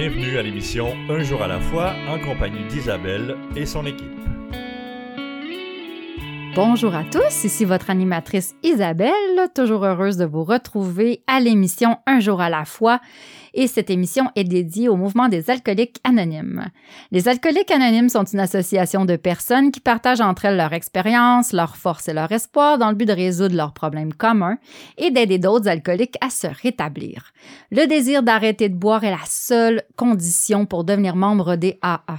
Bienvenue à l'émission Un jour à la fois en compagnie d'Isabelle et son équipe. Bonjour à tous, ici votre animatrice Isabelle, toujours heureuse de vous retrouver à l'émission Un jour à la fois et cette émission est dédiée au mouvement des alcooliques anonymes. Les alcooliques anonymes sont une association de personnes qui partagent entre elles leur expérience, leurs forces et leur espoir dans le but de résoudre leurs problèmes communs et d'aider d'autres alcooliques à se rétablir. Le désir d'arrêter de boire est la seule condition pour devenir membre des AA.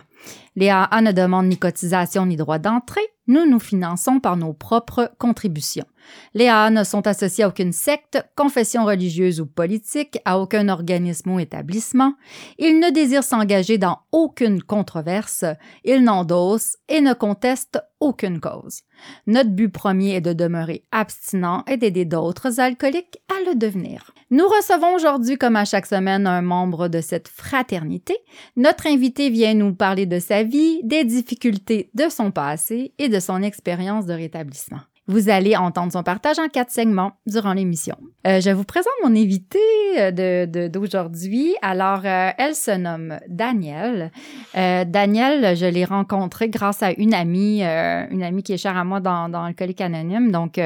Les AA ne demandent ni cotisation ni droit d'entrée, nous nous finançons par nos propres contributions. Les AA ne sont associés à aucune secte, confession religieuse ou politique, à aucun organisme ou établissement. Ils ne désirent s'engager dans aucune controverse. Ils n'endossent et ne contestent aucune cause. Notre but premier est de demeurer abstinent et d'aider d'autres alcooliques à le devenir. Nous recevons aujourd'hui, comme à chaque semaine, un membre de cette fraternité. Notre invité vient nous parler de sa vie, des difficultés de son passé et de son expérience de rétablissement. Vous allez entendre son partage en quatre segments durant l'émission. Euh, je vous présente mon invité euh, d'aujourd'hui. Alors, euh, elle se nomme Danielle. Danielle, je l'ai rencontrée grâce à une amie, une amie qui est chère à moi dans, dans le Colique Anonyme. Donc,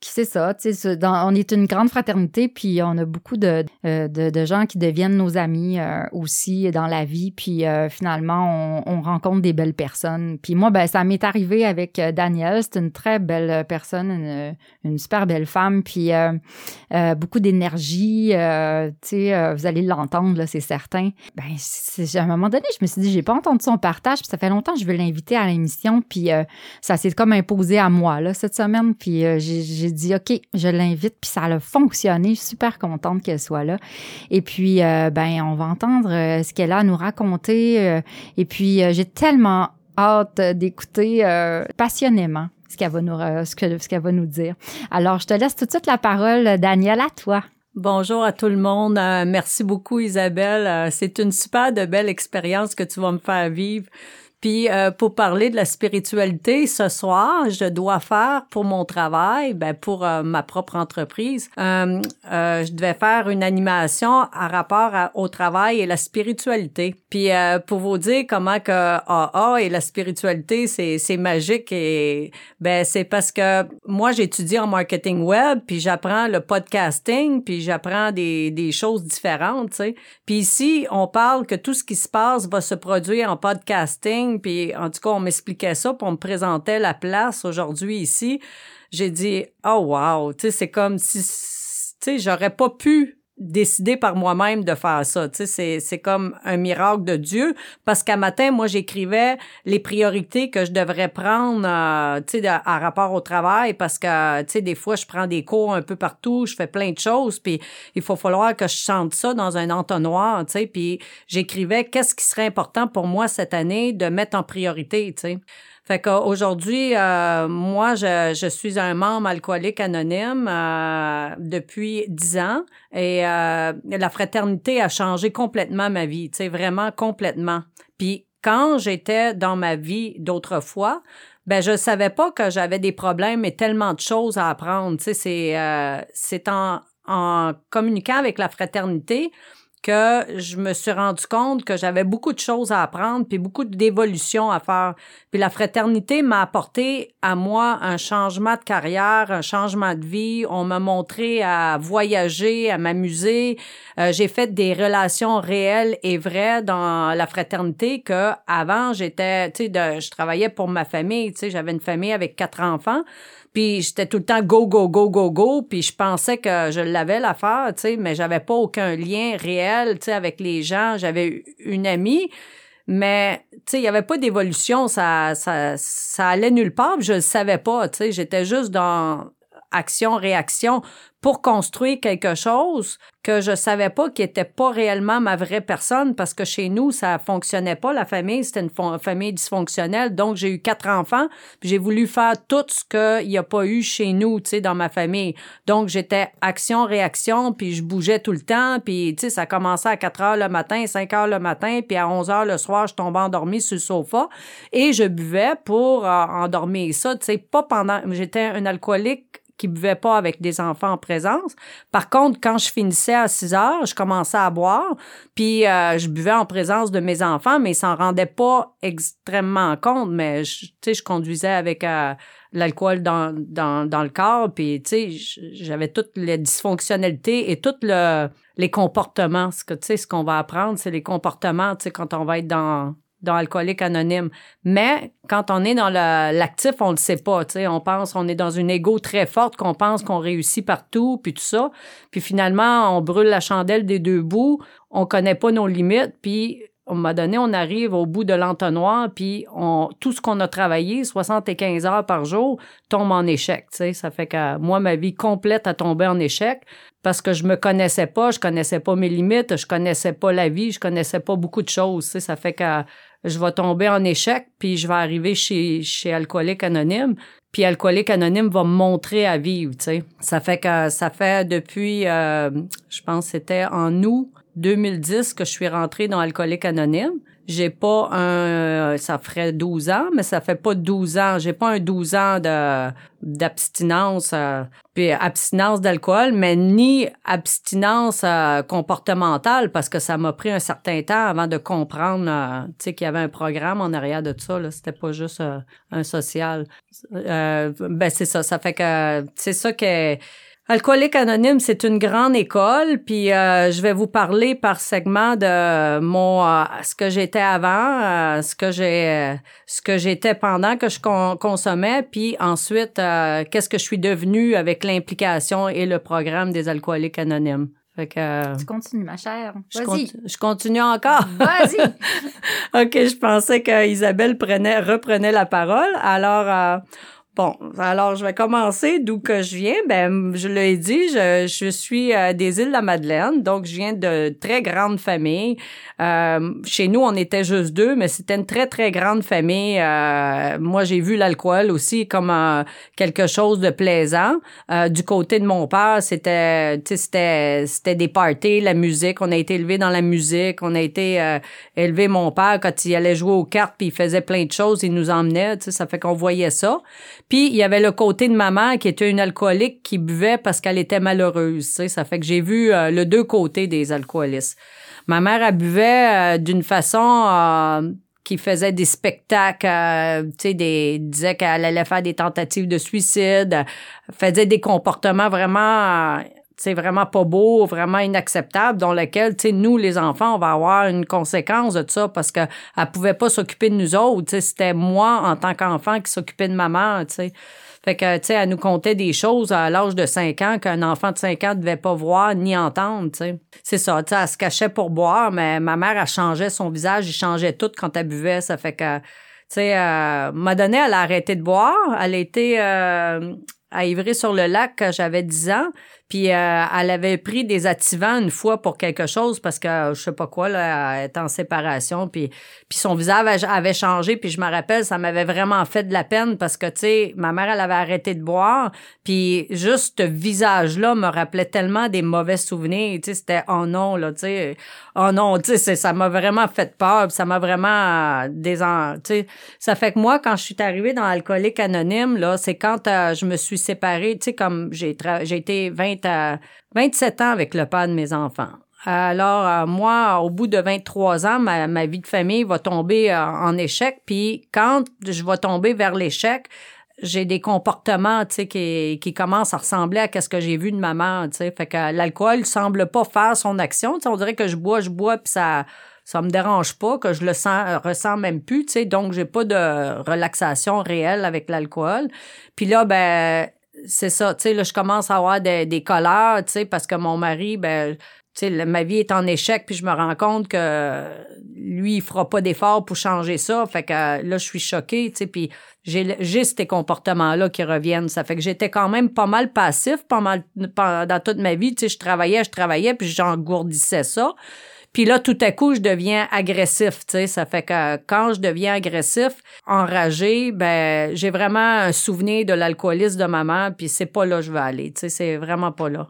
c'est ça, on est une grande fraternité, puis on a beaucoup de, de, de gens qui deviennent nos amis aussi dans la vie, puis finalement, on, on, rencontre des belles personnes. Puis moi, ben, ça m'est arrivé avec Danielle. C'est une très belle personne, une, super belle femme, puis euh, euh, beaucoup d'énergie. Euh, vous allez l'entendre, c'est certain. Ben, à un moment donné, je me suis dit, j'ai pas entendu son partage, puis ça fait longtemps que je veux l'inviter à l'émission, puis ça s'est comme imposé à moi, cette semaine, puis j'ai dit, OK, je l'invite, puis ça a fonctionné. Suis super contente qu'elle soit là. Et puis, ben, on va entendre ce qu'elle a à nous raconter. et puis, j'ai tellement hâte d'écouter passionnément ce qu'elle va nous, dire. Alors, je te laisse tout de suite la parole, Danielle, à toi. Bonjour à tout le monde. Euh, merci beaucoup, Isabelle. Euh, c'est une super de belle expérience que tu vas me faire vivre. Puis euh, pour parler de la spiritualité, ce soir, je dois faire pour mon travail, ben pour euh, ma propre entreprise, euh, euh, je devais faire une animation à rapport au travail et la spiritualité. Puis pour vous dire comment que AA et la spiritualité c'est c'est magique et ben c'est parce que moi j'étudie en marketing web, puis j'apprends le podcasting, puis j'apprends des des choses différentes, tu sais. Puis ici on parle que tout ce qui se passe va se produire en podcasting puis en tout cas, on m'expliquait ça, puis on me présentait la place aujourd'hui ici. J'ai dit, oh wow, tu sais, c'est comme si, tu sais, j'aurais pas pu décider par moi-même de faire ça. Tu sais, c'est, c'est comme un miracle de Dieu parce qu'à matin, moi, j'écrivais les priorités que je devrais prendre, euh, tu sais, à, rapport au travail parce que, tu sais, des fois, je prends des cours un peu partout, je fais plein de choses, puis il faut falloir que je chante ça dans un entonnoir, tu sais, puis j'écrivais qu'est-ce qui serait important pour moi cette année de mettre en priorité, tu sais. Fait qu'aujourd'hui, euh, moi, je, je, suis un membre alcoolique anonyme euh, depuis dix ans et euh, la fraternité a changé complètement ma vie, tu sais, vraiment complètement. Puis quand j'étais dans ma vie d'autrefois, ben je savais pas que j'avais des problèmes et tellement de choses à apprendre. Tu sais, c'est euh, c'est en, en communiquant avec la fraternité que je me suis rendu compte que j'avais beaucoup de choses à apprendre puis beaucoup d'évolution à faire. Puis la fraternité m'a apporté à moi un changement de carrière, un changement de vie. On m'a montré à voyager, à m'amuser. Euh, j'ai fait des relations réelles et vraies dans la fraternité que avant j'étais, tu sais, je travaillais pour ma famille. Tu sais, j'avais une famille avec quatre enfants. Puis j'étais tout le temps go, go, go, go, go. Puis je pensais que je l'avais l'affaire, tu sais, mais j'avais pas aucun lien réel, tu sais, avec les gens. J'avais une amie, mais tu sais, il y avait pas d'évolution. Ça, ça, ça allait nulle part. je le savais pas, tu sais. J'étais juste dans action-réaction pour construire quelque chose que je savais pas qui était pas réellement ma vraie personne parce que chez nous ça fonctionnait pas. La famille c'était une famille dysfonctionnelle. Donc j'ai eu quatre enfants. Puis j'ai voulu faire tout ce qu'il n'y a pas eu chez nous tu sais dans ma famille. Donc j'étais action réaction. Puis je bougeais tout le temps. Puis tu sais ça commençait à 4 heures le matin 5 heures le matin. Puis à 11 heures le soir je tombais endormie sur le sofa. Et je buvais pour euh, endormir ça tu sais pas pendant j'étais un alcoolique qui buvaient pas avec des enfants en présence. Par contre, quand je finissais à 6 heures, je commençais à boire, puis euh, je buvais en présence de mes enfants, mais ils s'en rendaient pas extrêmement compte. Mais tu sais, je conduisais avec euh, l'alcool dans, dans, dans le corps, puis tu sais, j'avais toutes les dysfonctionnalités et toutes le, les comportements. Ce que tu sais, ce qu'on va apprendre, c'est les comportements, tu sais, quand on va être dans dans Alcoolique Anonyme. Mais quand on est dans l'actif, on le sait pas. Tu sais, on pense, on est dans une égo très forte, qu'on pense qu'on réussit partout, puis tout ça. Puis finalement, on brûle la chandelle des deux bouts. On connaît pas nos limites. Puis à un moment donné, on arrive au bout de l'entonnoir, puis on, tout ce qu'on a travaillé, 75 heures par jour, tombe en échec. Tu sais, ça fait que moi, ma vie complète a tombé en échec parce que je me connaissais pas, je connaissais pas mes limites, je connaissais pas la vie, je connaissais pas beaucoup de choses. Tu sais, ça fait que je vais tomber en échec, puis je vais arriver chez, chez Alcoolique Anonyme, puis Alcoolique Anonyme va me montrer à vivre, tu sais. Ça fait que ça fait depuis, euh, je pense c'était en août 2010 que je suis rentrée dans Alcoolique Anonyme. J'ai pas un, ça ferait 12 ans, mais ça fait pas 12 ans. J'ai pas un 12 ans de, d'abstinence, euh, puis abstinence d'alcool, mais ni abstinence euh, comportementale parce que ça m'a pris un certain temps avant de comprendre, euh, tu sais, qu'il y avait un programme en arrière de tout ça. Là, c'était pas juste un social. ben c'est ça. Ça fait que c'est ça que Alcoolique Anonyme, c'est une grande école, puis euh, je vais vous parler par segment de mon euh, ce que j'étais avant, euh, ce que j'ai ce que j'étais pendant que je consommais, puis ensuite qu'est-ce que je suis devenue avec l'implication et le programme des alcooliques anonymes. Fait que, tu continues, ma chère. Vas-y. Je, continue encore. Vas-y. OK, je pensais que Isabelle prenait, reprenait la parole. Alors, Bon, alors je vais commencer d'où que je viens. Ben, je l'ai dit, je, je suis euh, des îles de la Madeleine, donc je viens de très grande famille. Euh, chez nous, on était juste deux, mais c'était une très très grande famille. Euh, moi, j'ai vu l'alcool aussi comme quelque chose de plaisant. du côté de mon père, c'était, c'était, c'était des parties, la musique. On a été élevé dans la musique. On a été élevé mon père quand il allait jouer aux cartes, puis il faisait plein de choses. Il nous emmenait. Ça fait qu'on voyait ça. Puis il y avait le côté de maman qui était une alcoolique qui buvait parce qu'elle était malheureuse. Tu sais, ça fait que j'ai vu euh, le deux côtés des alcoolistes. Ma mère elle buvait euh, d'une façon euh, qui faisait des spectacles, tu sais, des disait qu'elle allait faire des tentatives de suicide, faisait des comportements vraiment c'est vraiment pas beau, vraiment inacceptable, dans lequel, tu sais, nous, les enfants, on va avoir une conséquence de ça parce que elle pouvait pas s'occuper de nous autres, tu sais, c'était moi, en tant qu'enfant, qui s'occupait de maman, tu sais. Fait que, tu sais, elle nous comptait des choses à l'âge de 5 ans qu'un enfant de 5 ans devait pas voir ni entendre, tu sais. C'est ça, tu sais, elle se cachait pour boire, mais ma mère, elle changeait son visage, il changeait tout quand elle buvait, ça fait que, tu sais, euh, m'a donné, elle a arrêté de boire, elle était euh, à Ivry sur le lac quand j'avais 10 ans. Puis euh, elle avait pris des activants une fois pour quelque chose parce que je sais pas quoi là, elle était en séparation puis puis son visage avait changé. Puis je me rappelle ça m'avait vraiment fait de la peine parce que tu sais ma mère elle avait arrêté de boire. Puis juste ce visage là me rappelait tellement des mauvais souvenirs, tu sais c'était oh non là tu sais oh non tu sais ça m'a vraiment fait peur, ça m'a vraiment euh, des tu sais. Ça fait que moi quand je suis arrivée dans l'alcoolique anonyme là, c'est quand euh, je me suis séparée, tu sais comme j'ai j'ai été 20 à 27 ans avec le père de mes enfants. Alors, euh, moi, au bout de 23 ans, ma, vie de famille va tomber euh, en échec. Puis quand je vais tomber vers l'échec, j'ai des comportements, tu sais, qui, qui commencent à ressembler à ce que j'ai vu de maman, tu sais. Fait que l'alcool semble pas faire son action. Tu sais, on dirait que je bois, je bois, puis ça ça me dérange pas, que je le sens, ressens même plus, tu sais. Donc, j'ai pas de relaxation réelle avec l'alcool. Puis là, ben c'est ça, tu sais, là, je commence à avoir des, des colères, tu sais, parce que mon mari, ben, tu sais, ma vie est en échec, puis je me rends compte que lui, il fera pas d'effort pour changer ça. Fait que là, je suis choquée, tu sais, puis j'ai juste ces comportements-là qui reviennent. Ça fait que j'étais quand même pas mal passif pas mal, dans toute ma vie. Tu sais, je travaillais, je travaillais, puis j'engourdissais ça. Puis là, tout à coup, je deviens agressif, tu. Ça fait que quand je deviens agressif, enragé, ben, j'ai vraiment un souvenir de l'alcoolisme de maman, puis c'est pas là que je veux aller, tu. C'est vraiment pas là.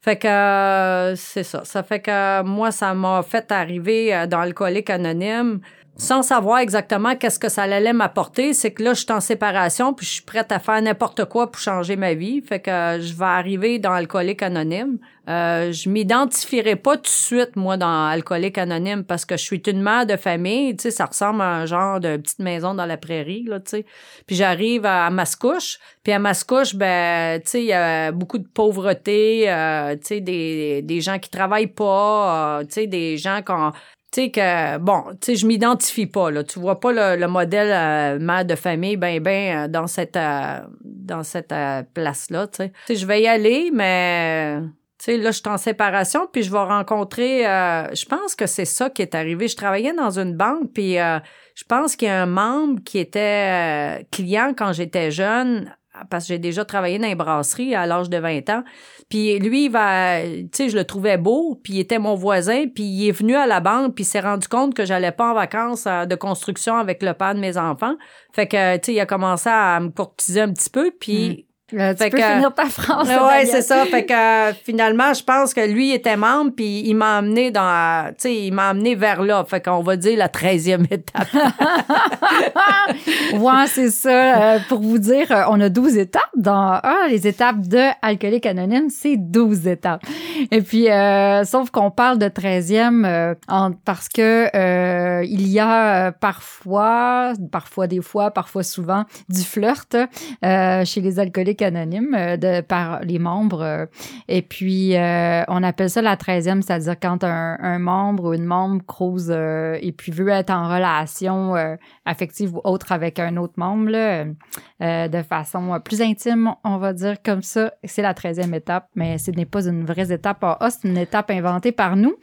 Fait que euh, c'est ça. Ça fait que moi, ça m'a fait arriver euh, dans Alcoolique Anonyme sans savoir exactement qu'est-ce que ça allait m'apporter, c'est que là, je suis en séparation, puis je suis prête à faire n'importe quoi pour changer ma vie. Fait que euh, je vais arriver dans Alcoolique Anonyme. Euh, je m'identifierai pas tout de suite, moi, dans Alcoolique Anonyme, parce que je suis une mère de famille, tu sais, ça ressemble à un genre de petite maison dans la prairie, là, tu sais. Puis j'arrive à, Mascouche, puis à Mascouche, ben, tu sais, il y a beaucoup de pauvreté, euh, tu sais, des, gens qui travaillent pas, euh, tu sais, des gens qui ont sais que bon, tu sais je m'identifie pas là, tu vois pas le, modèle euh, mère de famille ben ben euh, dans cette euh, dans cette place là, tu sais. je vais y aller mais tu sais là je suis en séparation puis je vais rencontrer je pense que c'est ça qui est arrivé, je travaillais dans une banque puis je pense qu'il y a un membre qui était client quand j'étais jeune parce que j'ai déjà travaillé dans les brasseries à l'âge de 20 ans. Puis lui, il va, tu sais, je le trouvais beau, puis il était mon voisin, puis il est venu à la banque, puis il s'est rendu compte que j'allais pas en vacances euh, de construction avec le père de mes enfants. Fait que, tu sais, il a commencé à me courtiser un petit peu, puis hmm. Euh, tu peux finir ta phrase. Ouais, c'est ça. Fait que euh, finalement, je pense que lui était membre, puis il m'a amené dans, tu sais, il m'a amené vers là. Fait qu'on va dire la treizième étape. ouais, c'est ça. Euh, pour vous dire, on a 12 étapes dans ah, les étapes de Alcoolique Anonyme, c'est 12 étapes. Et puis, sauf qu'on parle de treizième parce que il y a parfois, parfois des fois, parfois souvent, du flirt chez les alcooliques anonyme euh, de, par les membres. Euh, et puis, euh, on appelle ça la treizième, c'est-à-dire quand un, membre ou une membre crouse et puis veut être en relation affective ou autre avec un autre membre, de façon plus intime, on va dire comme ça. C'est la treizième étape, mais ce n'est pas une vraie étape A, c'est une étape inventée par nous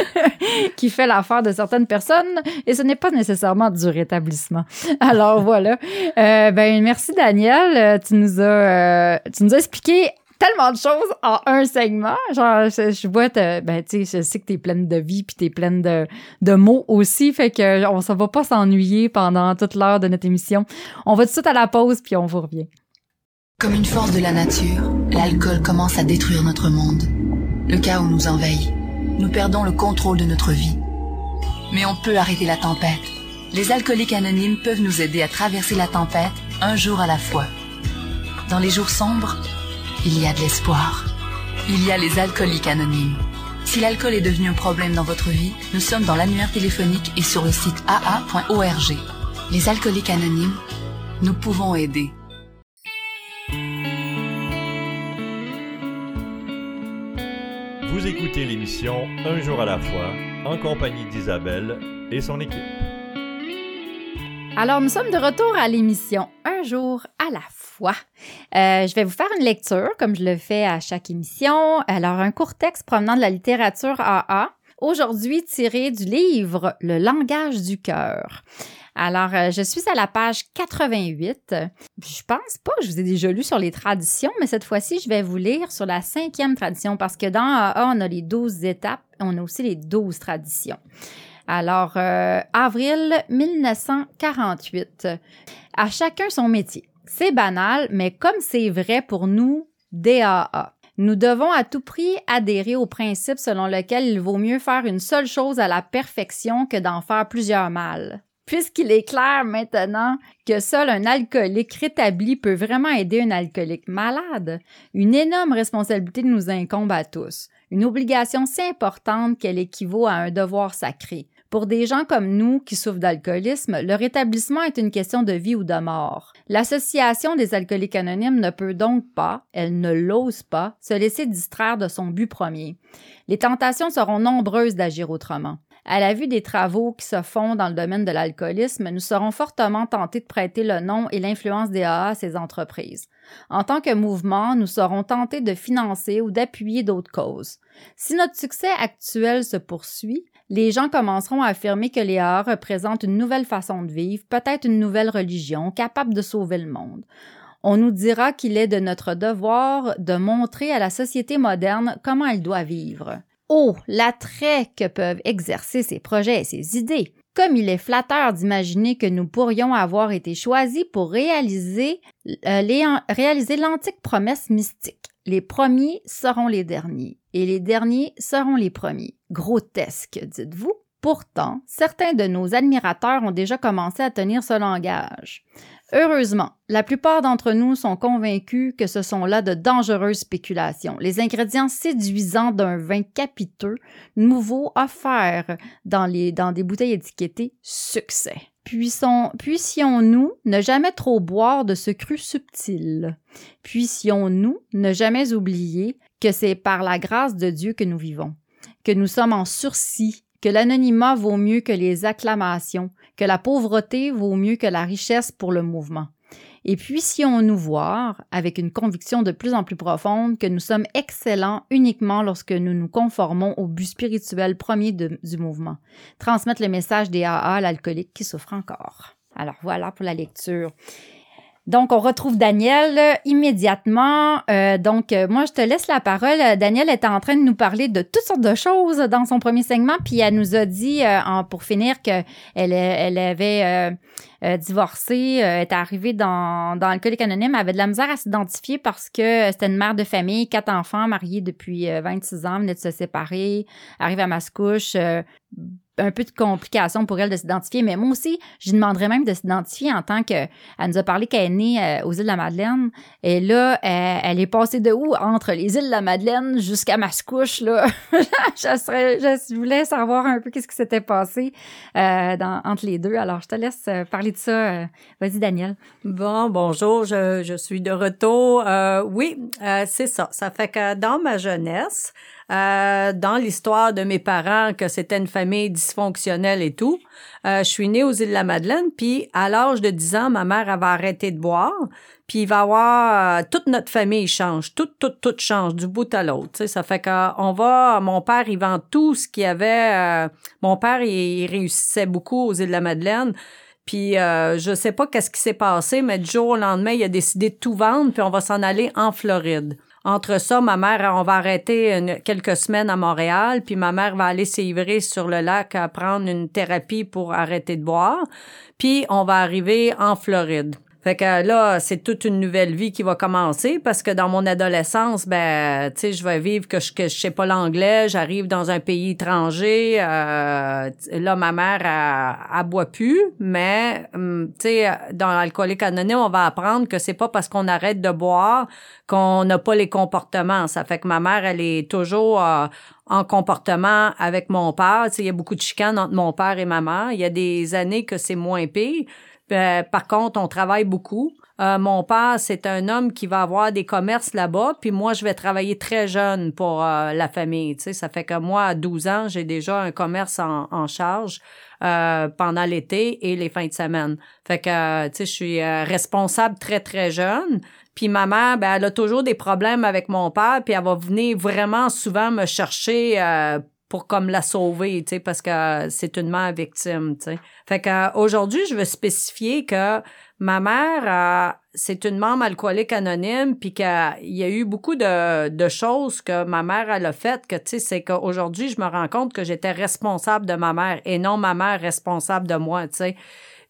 qui fait l'affaire de certaines personnes et ce n'est pas nécessairement du rétablissement. Alors voilà. ben merci Daniel, tu nous as euh, tu nous as expliqué tellement de choses en un segment. Genre, je, vois, ben, tu sais, je sais que t'es pleine de vie puis t'es pleine de, mots aussi. Fait que on ne va pas s'ennuyer pendant toute l'heure de notre émission. On va tout de suite à la pause puis on vous revient. Comme une force de la nature, l'alcool commence à détruire notre monde. Le chaos nous envahit. Nous perdons le contrôle de notre vie. Mais on peut arrêter la tempête. Les alcooliques anonymes peuvent nous aider à traverser la tempête un jour à la fois. Dans les jours sombres, il y a de l'espoir. Il y a les alcooliques anonymes. Si l'alcool est devenu un problème dans votre vie, nous sommes dans l'annuaire téléphonique et sur le site aa.org. Les alcooliques anonymes, nous pouvons aider. Vous écoutez l'émission Un jour à la fois en compagnie d'Isabelle et son équipe. Alors, nous sommes de retour à l'émission Un jour à la fois. Euh, je vais vous faire une lecture, comme je le fais à chaque émission. Alors, un court texte provenant de la littérature AA, aujourd'hui tiré du livre Le langage du cœur. Alors, euh, je suis à la page 88. Je pense pas que je vous ai déjà lu sur les traditions, mais cette fois-ci, je vais vous lire sur la cinquième tradition parce que dans AA, on a les douze étapes, on a aussi les douze traditions. Alors, euh, avril 1948. À chacun son métier. C'est banal, mais comme c'est vrai pour nous, DAA. Nous devons à tout prix adhérer au principe selon lequel il vaut mieux faire une seule chose à la perfection que d'en faire plusieurs mal. Puisqu'il est clair maintenant que seul un alcoolique rétabli peut vraiment aider un alcoolique malade, une énorme responsabilité nous incombe à tous, une obligation si importante qu'elle équivaut à un devoir sacré. Pour des gens comme nous qui souffrent d'alcoolisme, le rétablissement est une question de vie ou de mort. L'association des alcooliques anonymes ne peut donc pas, elle ne l'ose pas, se laisser distraire de son but premier. Les tentations seront nombreuses d'agir autrement. À la vue des travaux qui se font dans le domaine de l'alcoolisme, nous serons fortement tentés de prêter le nom et l'influence des AA à ces entreprises. En tant que mouvement, nous serons tentés de financer ou d'appuyer d'autres causes. Si notre succès actuel se poursuit, les gens commenceront à affirmer que les arts représentent une nouvelle façon de vivre, peut-être une nouvelle religion, capable de sauver le monde. On nous dira qu'il est de notre devoir de montrer à la société moderne comment elle doit vivre. Oh, l'attrait que peuvent exercer ces projets et ces idées! Comme il est flatteur d'imaginer que nous pourrions avoir été choisis pour réaliser, euh, réaliser l'antique promesse mystique. Les premiers seront les derniers et les derniers seront les premiers. Grotesque, dites-vous? Pourtant, certains de nos admirateurs ont déjà commencé à tenir ce langage. Heureusement, la plupart d'entre nous sont convaincus que ce sont là de dangereuses spéculations, les ingrédients séduisants d'un vin capiteux, nouveau, offert dans, les, dans des bouteilles étiquetées succès. Puissions-nous ne jamais trop boire de ce cru subtil? Puissions-nous ne jamais oublier que c'est par la grâce de Dieu que nous vivons, que nous sommes en sursis que l'anonymat vaut mieux que les acclamations, que la pauvreté vaut mieux que la richesse pour le mouvement. Et puissions-nous voir, avec une conviction de plus en plus profonde, que nous sommes excellents uniquement lorsque nous nous conformons au but spirituel premier du mouvement, transmettre le message des AA à l'alcoolique qui souffre encore. Alors voilà pour la lecture. Donc, on retrouve Daniel euh, immédiatement. Euh, donc, euh, moi, je te laisse la parole. Daniel était en train de nous parler de toutes sortes de choses dans son premier segment, puis elle nous a dit, pour finir, qu'elle elle avait divorcé, est arrivée dans, dans le anonyme, avait de la misère à s'identifier parce que c'était une mère de famille, quatre enfants, mariés depuis 26 ans, venait de se séparer, arrive à Mascouche, un peu de complication pour elle de s'identifier, mais moi aussi, je demanderais même de s'identifier en tant que. Elle nous a parlé qu'elle est née euh, aux îles de la Madeleine. Et là, elle, est passée de où? Entre les îles de la Madeleine jusqu'à Mascouche, là. je, voulais savoir un peu qu'est-ce qui s'était passé euh, entre les deux. Alors, je te laisse euh, parler de ça. Vas-y, Daniel. Bon, bonjour, je suis de retour. oui, c'est ça. Ça fait que dans ma jeunesse, euh, dans l'histoire de mes parents que c'était une famille dysfonctionnelle et tout. Euh, je suis née aux îles de la Madeleine, puis à l'âge de 10 ans, ma mère avait arrêté de boire. Puis il va avoir euh, toute notre famille change, tout tout tout change du bout à l'autre. Ça fait qu'on va, mon père il vend tout ce qu'il avait. mon père il, réussissait beaucoup aux îles de la Madeleine. Puis euh, je sais pas qu'est-ce qui s'est passé, mais du jour au lendemain, il a décidé de tout vendre, puis on va s'en aller en Floride. Entre ça, ma mère, on va arrêter quelques semaines à Montréal, puis ma mère va aller s'ivrer sur le lac à prendre une thérapie pour arrêter de boire, puis on va arriver en Floride. Fait que là, c'est toute une nouvelle vie qui va commencer parce que dans mon adolescence, ben, tu sais, je vais vivre que je, que je sais pas l'anglais, j'arrive dans un pays étranger. Euh, là, ma mère, elle, boit plus, mais, hum, tu sais, dans l'alcoolique anonyme, on va apprendre que c'est pas parce qu'on arrête de boire qu'on n'a pas les comportements. Ça fait que ma mère, elle est toujours euh, en comportement avec mon père. Tu sais, il y a beaucoup de chicanes entre mon père et ma mère. Il y a des années que c'est moins pire. Euh, par contre, on travaille beaucoup. Euh, mon père, c'est un homme qui va avoir des commerces là-bas, puis moi, je vais travailler très jeune pour euh, la famille. Tu ça fait que moi, à 12 ans, j'ai déjà un commerce en, charge pendant l'été et les fins de semaine. Fait que, tu sais, je suis responsable très, très jeune. Puis ma mère, ben, elle a toujours des problèmes avec mon père, puis elle va venir vraiment souvent me chercher pour comme la sauver, tu sais, parce que c'est une mère victime, tu sais. Fait que aujourd'hui, je veux spécifier que ma mère, euh, c'est une membre alcoolique anonyme, puis qu'il y a eu beaucoup de, de choses que ma mère elle a faites, que tu sais, c'est qu'aujourd'hui, je me rends compte que j'étais responsable de ma mère et non ma mère responsable de moi, tu sais.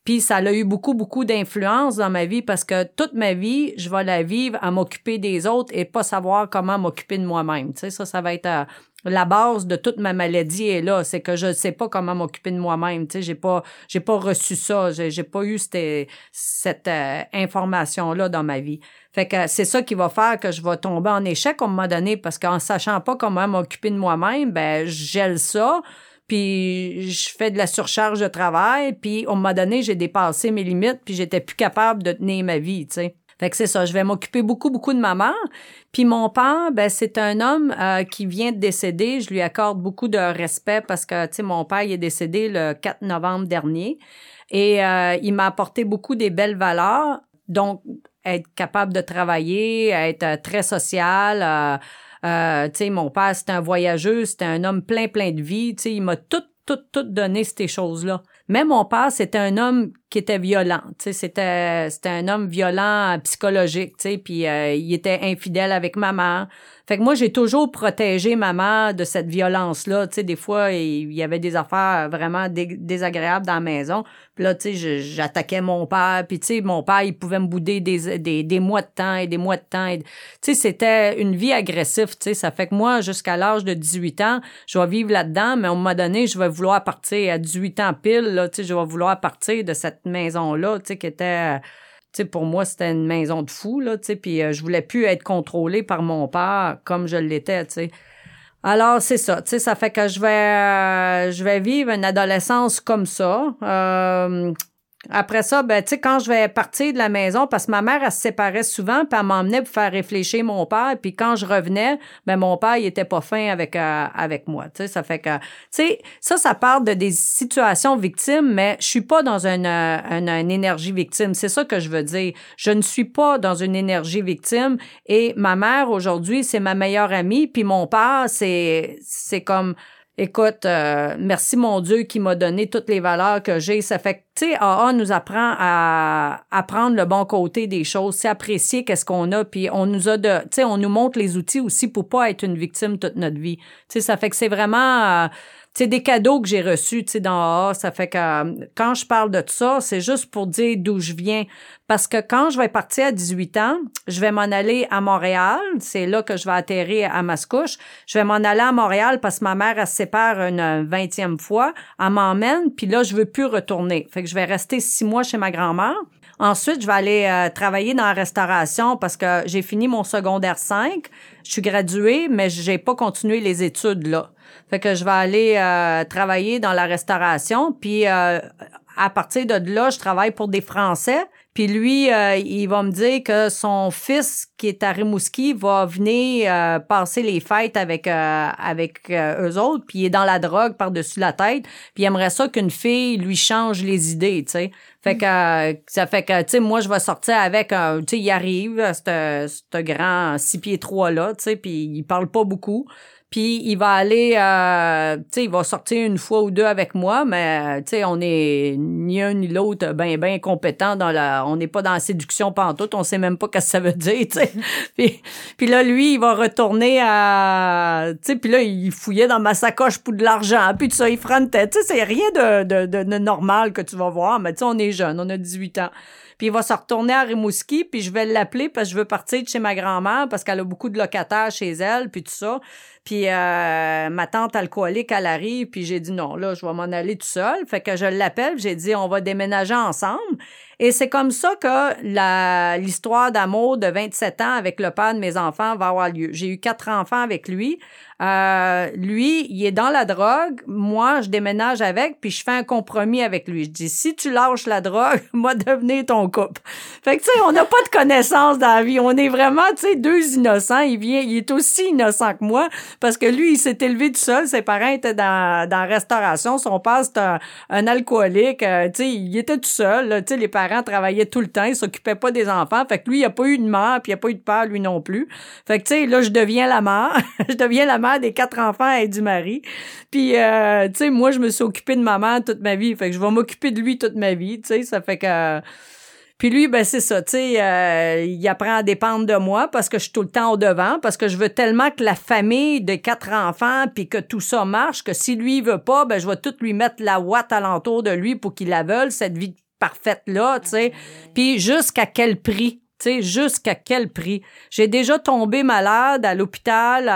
Puis ça a eu beaucoup, beaucoup d'influence dans ma vie parce que toute ma vie, je vais la vivre à m'occuper des autres et pas savoir comment m'occuper de moi-même. Tu sais, ça, ça va être euh, la base de toute ma maladie est là. C'est que je ne sais pas comment m'occuper de moi-même. Tu sais, j'ai pas, j'ai pas reçu ça. J'ai, j'ai pas eu cette, cette euh, information-là dans ma vie. Fait que c'est ça qui va faire que je vais tomber en échec à un moment donné parce qu'en sachant pas comment m'occuper de moi-même, ben, je gèle ça puis je fais de la surcharge de travail, puis on m'a donné, j'ai dépassé mes limites, puis j'étais plus capable de tenir ma vie, tu sais. Fait que c'est ça, je vais m'occuper beaucoup, beaucoup de ma mère. Puis mon père, ben c'est un homme euh, qui vient de décéder. Je lui accorde beaucoup de respect parce que, tu sais, mon père il est décédé le 4 novembre dernier. Et euh, il m'a apporté beaucoup des belles valeurs. Donc, être capable de travailler, être très social, euh, tu sais, mon père, c'était un voyageur, c'était un homme plein, plein de vie. Tu sais, il m'a tout, tout, tout donné ces choses-là. Mais mon père, c'était un homme qui était violent. C'était c'était un homme violent psychologique, tu sais, puis euh, il était infidèle avec maman. Fait que moi, j'ai toujours protégé maman de cette violence-là. Tu sais, des fois, il y avait des affaires vraiment désagréables dans la maison. Puis là, tu sais, j'attaquais mon père. Puis, tu sais, mon père, il pouvait me bouder des, des, des mois de temps et des mois de temps. Tu sais, c'était une vie agressive, tu sais. Ça fait que moi, jusqu'à l'âge de 18 ans, je vais vivre là-dedans, mais à un moment donné, je vais vouloir partir à 18 ans pile, là, tu sais, je vais vouloir partir de cette maison-là, tu sais, qui était sais, pour moi, c'était une maison de fou, là, tu sais, puis euh, je voulais plus être contrôlée par mon père comme je l'étais, tu sais. Alors, c'est ça, tu sais, ça fait que je vais, euh, je vais vivre une adolescence comme ça. Euh, après ça, ben, tu sais, quand je vais partir de la maison, parce que ma mère, elle se séparait souvent, puis elle m'emmenait pour faire réfléchir mon père, puis quand je revenais, ben, mon père, il était pas fin avec, euh, avec moi, tu sais, ça fait que, tu sais, ça, ça part de des situations victimes, mais je suis pas dans une, une, une énergie victime, c'est ça que je veux dire. Je ne suis pas dans une énergie victime, et ma mère, aujourd'hui, c'est ma meilleure amie, puis mon père, c'est, c'est comme, écoute, euh, merci mon Dieu qui m'a donné toutes les valeurs que j'ai. Ça fait que, tu sais, AA nous apprend à, à prendre le bon côté des choses, c'est apprécier qu'est-ce qu'on a, puis on nous a de, tu sais, on nous montre les outils aussi pour pas être une victime toute notre vie. Tu sais, ça fait que c'est vraiment... Euh, c'est des cadeaux que j'ai reçus, tu sais, dans AA. Ça fait que euh, quand je parle de ça, c'est juste pour dire d'où je viens. Parce que quand je vais partir à 18 ans, je vais m'en aller à Montréal. C'est là que je vais atterrir à Mascouche. Je vais m'en aller à Montréal parce que ma mère, elle se sépare une vingtième fois. Elle m'emmène, puis là, je veux plus retourner. Fait que je vais rester six mois chez ma grand-mère. Ensuite, je vais aller euh, travailler dans la restauration parce que j'ai fini mon secondaire 5. Je suis graduée, mais j'ai pas continué les études là. Fait que je vais aller euh, travailler dans la restauration. Puis euh, à partir de là, je travaille pour des Français. Puis lui, euh, il va me dire que son fils qui est à Rimouski va venir passer les fêtes avec avec eux autres, puis il est dans la drogue par-dessus la tête, puis il aimerait ça qu'une fille lui change les idées, tu sais. Fait que ça fait que tu sais moi je vais sortir avec un tu sais il arrive ce grand six pieds trois là, tu sais puis il parle pas beaucoup. Puis il va aller, euh, tu sais, il va sortir une fois ou deux avec moi, mais tu sais, on est ni un ni l'autre ben ben compétent dans la, on n'est pas dans la séduction pantoute, on sait même pas ce que ça veut dire, tu sais. puis, puis là lui, il va retourner à, tu sais, puis là il fouillait dans ma sacoche pour de l'argent, puis tout ça, il tête, tu sais, c'est rien de, de, de, normal que tu vas voir, mais tu sais, on est jeune, on a 18 ans. Puis il va se retourner à Rimouski, puis je vais l'appeler parce que je veux partir de chez ma grand-mère parce qu'elle a beaucoup de locataires chez elle, puis tout ça. Puis euh, ma tante alcoolique, elle arrive, puis j'ai dit non, là, je vais m'en aller tout seul. Fait que je l'appelle, j'ai dit on va déménager ensemble. Et c'est comme ça que l'histoire d'amour de 27 ans avec le père de mes enfants va avoir lieu. J'ai eu quatre enfants avec lui. Euh, lui, il est dans la drogue. Moi, je déménage avec, puis je fais un compromis avec lui. Je dis, si tu lâches la drogue, moi, devenir ton couple. Fait que, tu sais, on n'a pas de connaissances dans la vie. On est vraiment, tu sais, deux innocents. Il vient, il est aussi innocent que moi, parce que lui, il s'est élevé tout seul. Ses parents étaient dans, dans la restauration. Son père, c'était un, alcoolique. Euh, tu sais, il était tout seul. Tu sais, les travaillaient tout le temps. Ils s'occupaient pas des enfants. Fait que lui, il a pas eu de mère, puis il a pas eu de père, lui non plus. Fait que, tu sais, là, je deviens la mère. je deviens la mère des quatre enfants et du mari. Puis, euh, tu sais, moi, je me suis occupée de maman toute ma vie. Fait que je vais m'occuper de lui toute ma vie, tu sais. Ça fait que... Puis lui, ben c'est ça, tu sais, euh, il apprend à dépendre de moi parce que je suis tout le temps au devant, parce que je veux tellement que la famille de quatre enfants, puis que tout ça marche, que si lui veut pas, ben je vais tout lui mettre la ouate alentour de lui pour qu'il la veuille, cette vie parfaite là, tu sais. Puis jusqu'à quel prix, tu sais, jusqu'à quel prix? J'ai déjà tombé malade à l'hôpital.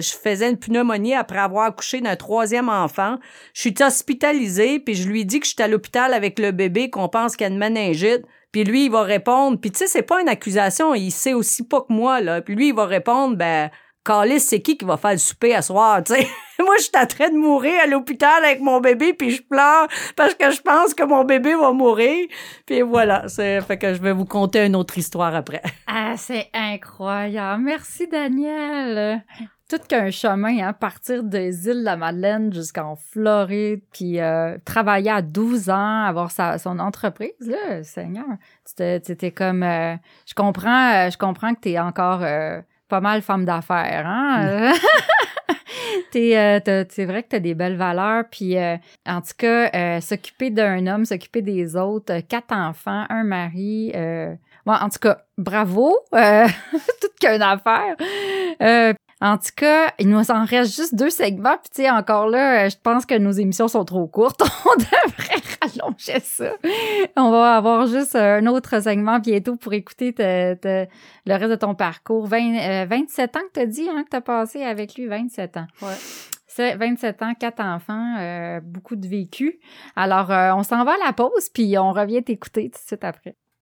je faisais une pneumonie après avoir accouché d'un troisième enfant. Je suis hospitalisée, puis je lui dis que je suis à l'hôpital avec le bébé, qu'on pense qu'il y a une méningite. Puis lui, il va répondre. Puis tu sais, c'est pas une accusation. Il sait aussi pas que moi, là. Puis lui, il va répondre, ben, Calis, c'est qui qui va faire le souper à soir, tu? Moi, je suis en train de mourir à l'hôpital avec mon bébé, puis je pleure parce que je pense que mon bébé va mourir. Puis voilà, c'est fait que je vais vous conter une autre histoire après. Ah, c'est incroyable. Merci, Daniel. Tout qu'un chemin, hein, partir des îles de la Madeleine jusqu'en Floride, puis euh, travailler à 12 ans, avoir sa, son entreprise, là, Seigneur. C'était comme... Euh, je comprends euh, je comprends que t'es encore pas mal femme d'affaires, hein? t'es, euh, c'est vrai que tu as des belles valeurs. Puis, euh, en tout cas, euh, s'occuper d'un homme, s'occuper des autres, euh, quatre enfants, un mari. Euh, bon, en tout cas, bravo. Euh, toute qu'une affaire. En tout cas, il nous en reste juste deux segments. Puis, tu sais, encore là, euh, je pense que nos émissions sont trop courtes. On devrait rallonger ça. On va avoir juste euh, un autre segment bientôt pour écouter te- te- le reste de ton parcours. 20, euh, 27 ans que tu as dit hein, que tu as passé avec lui, 27 ans. Ouais. C'est 27 ans, quatre enfants, euh, beaucoup de vécu. Alors, euh, on s'en va à la pause, puis on revient t'écouter tout de suite après.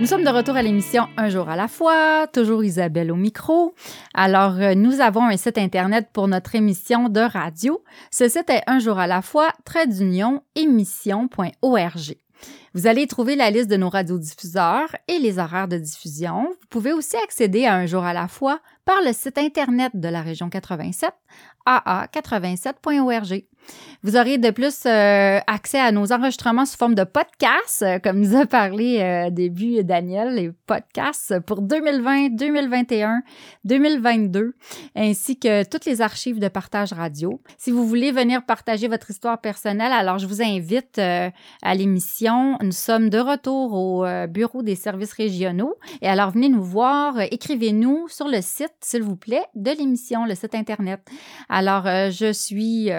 Nous sommes de retour à l'émission Un jour à la fois, toujours Isabelle au micro. Alors, euh, nous avons un site Internet pour notre émission de radio. Ce site est Un jour à la fois, trait émission.org. Vous allez trouver la liste de nos radiodiffuseurs et les horaires de diffusion. Vous pouvez aussi accéder à Un jour à la fois par le site Internet de la région 87, aa87.org. Vous aurez de plus euh, accès à nos enregistrements sous forme de podcasts, euh, comme nous a parlé euh, début Daniel, les podcasts pour 2020, 2021, 2022, ainsi que toutes les archives de partage radio. Si vous voulez venir partager votre histoire personnelle, alors je vous invite euh, à l'émission. Nous sommes de retour au bureau des services régionaux. Et alors venez nous voir, écrivez-nous sur le site, s'il vous plaît, de l'émission, le site Internet. Alors, je suis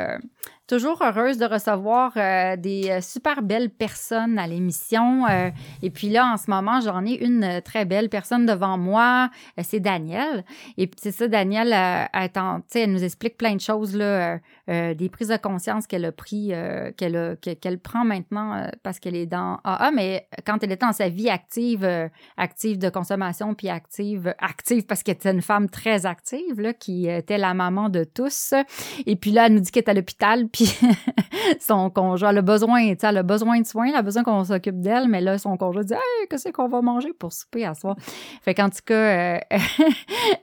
toujours heureuse de recevoir euh, des euh, super belles personnes à l'émission. euh, et puis là, en ce moment, j'en ai une très belle personne devant moi. c'est Danielle. Et puis c'est ça, Danielle, elle, elle nous explique plein de choses, là, des prises de conscience qu'elle a pris, qu'elle qu'elle prend maintenant parce qu'elle est dans AA, mais quand elle était dans sa vie active, active de consommation, puis active, active parce qu'elle était une femme très active, là, qui était la maman de tous. Et puis là, elle nous dit qu'elle est à l'hôpital, puis son conjoint, a besoin, tu sais, elle a besoin de soins, elle a besoin qu'on s'occupe d'elle, mais là, son conjoint dit, hey, qu'est-ce qu'on va manger pour souper à soir? Fait qu'en tout cas, euh,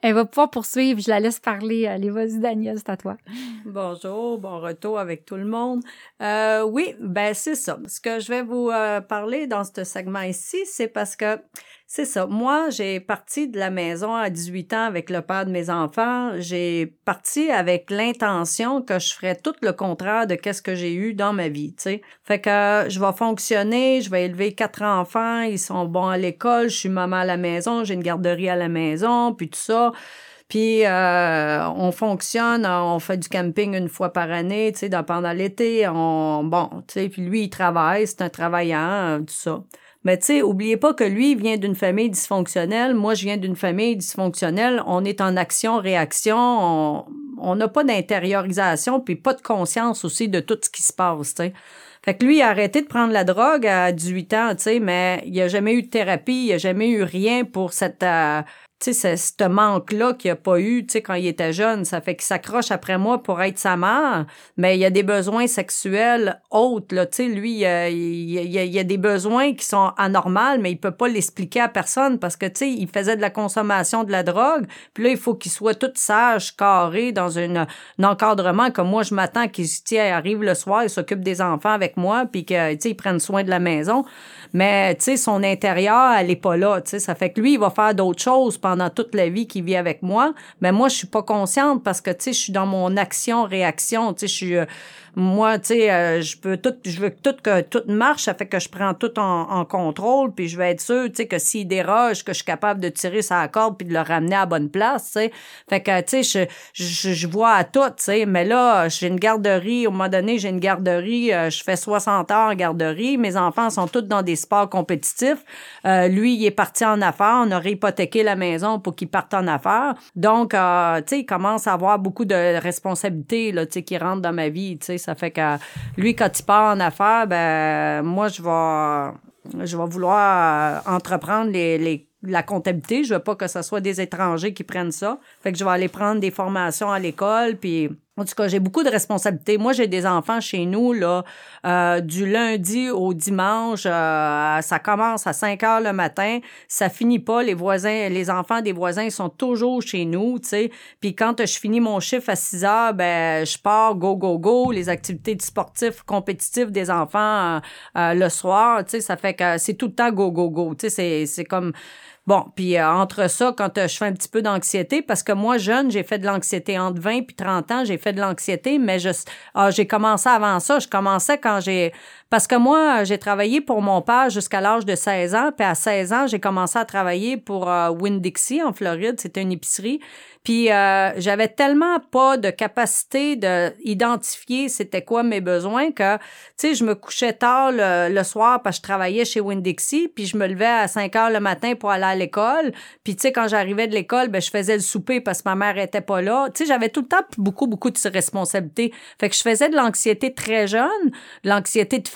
elle va pouvoir poursuivre, je la laisse parler. Allez, vas-y, Daniel, c'est à toi. Bonjour, bon retour avec tout le monde. Euh, oui, ben c'est ça. Ce que je vais vous euh, parler dans ce segment ici, c'est parce que c'est ça. Moi, j'ai parti de la maison à 18 ans avec le père de mes enfants. J'ai parti avec l'intention que je ferais tout le contraire de qu'est-ce que j'ai eu dans ma vie, tu sais. Fait que euh, je vais fonctionner, je vais élever quatre enfants, ils sont bons à l'école, je suis maman à la maison, j'ai une garderie à la maison, puis tout ça. Puis euh, on fonctionne, on fait du camping une fois par année, tu sais, pendant l'été, on bon, tu sais, puis lui il travaille, c'est un travaillant, euh, tout ça. Mais tu sais, oubliez pas que lui vient d'une famille dysfonctionnelle, moi je viens d'une famille dysfonctionnelle, on est en action-réaction, on on n'a pas d'intériorisation puis pas de conscience aussi de tout ce qui se passe, tu. Fait que lui, il a arrêté de prendre la drogue à 18 ans, tu sais, mais il a jamais eu de thérapie, il a jamais eu rien pour cette, euh, tu sais, ce, manque-là qu'il a pas eu, tu sais, quand il était jeune. Ça fait qu'il s'accroche après moi pour être sa mère, mais il y a des besoins sexuels autres, là, tu sais, lui, il y a, des besoins qui sont anormaux, mais il peut pas l'expliquer à personne parce que, tu sais, il faisait de la consommation de la drogue, puis là, il faut qu'il soit tout sage, carré, dans une, un encadrement comme moi, je m'attends qu'il arrive le soir, il s'occupe des enfants avec moi, puis que, tu sais, prenne soin de la maison. Mais, tu sais, son intérieur, elle est pas là, tu sais. Ça fait que lui, il va faire d'autres choses pendant toute la vie qu'il vit avec moi. Mais moi, je suis pas consciente parce que, tu sais, je suis dans mon action-réaction, tu sais, je suis... euh, moi, tu sais, euh, je veux que tout, que tout marche, ça fait que je prends tout en, contrôle, puis je vais être sûr, tu sais, que s'il déroge, que je suis capable de tirer sa corde puis de le ramener à la bonne place, tu sais. Fait que, tu sais, je, je, vois à tout, tu sais. Mais là, j'ai une garderie, au moment donné, j'ai une garderie, euh, je fais 60 heures en garderie, mes enfants sont tous dans des sports compétitifs. Lui, il est parti en affaires, on aurait hypothéqué la maison pour qu'il parte en affaires. Donc, euh, tu sais, il commence à avoir beaucoup de responsabilités, là, tu sais, qui rentrent dans ma vie, tu sais. Ça fait que lui, quand il part en affaires, ben, moi, je vais, je vais vouloir euh, entreprendre les, les la comptabilité, je veux pas que ce soit des étrangers qui prennent ça. Fait que je vais aller prendre des formations à l'école puis En tout cas, j'ai beaucoup de responsabilités. Moi, j'ai des enfants chez nous, là, euh, du lundi au dimanche. Euh, ça commence à 5 heures le matin. Ça finit pas. Les voisins, les enfants des voisins sont toujours chez nous, tu sais. Puis quand je finis mon chiffre à 6 heures, ben, je pars go, go, go. Les activités sportives, compétitives des enfants euh, le soir, tu sais, ça fait que c'est tout le temps go, go, go. Tu sais, c'est comme Bon, puis euh, entre ça, quand euh, je fais un petit peu d'anxiété, parce que moi, jeune, j'ai fait de l'anxiété entre 20 puis 30 ans, j'ai fait de l'anxiété, mais je, ah, j'ai commencé avant ça. Je commençais quand j'ai... Parce que moi, j'ai travaillé pour mon père jusqu'à l'âge de 16 ans, puis à 16 ans, j'ai commencé à travailler pour euh, Winn-Dixie en Floride. C'était une épicerie. Puis euh, j'avais tellement pas de capacité de identifier c'était quoi mes besoins que tu sais je me couchais tard le, soir parce que je travaillais chez Winn-Dixie, puis je me levais à 5 heures le matin pour aller à l'école. Puis tu sais quand j'arrivais de l'école, ben je faisais le souper parce que ma mère était pas là. Tu sais j'avais tout le temps beaucoup beaucoup de responsabilités. Fait que je faisais de l'anxiété très jeune, de l'anxiété de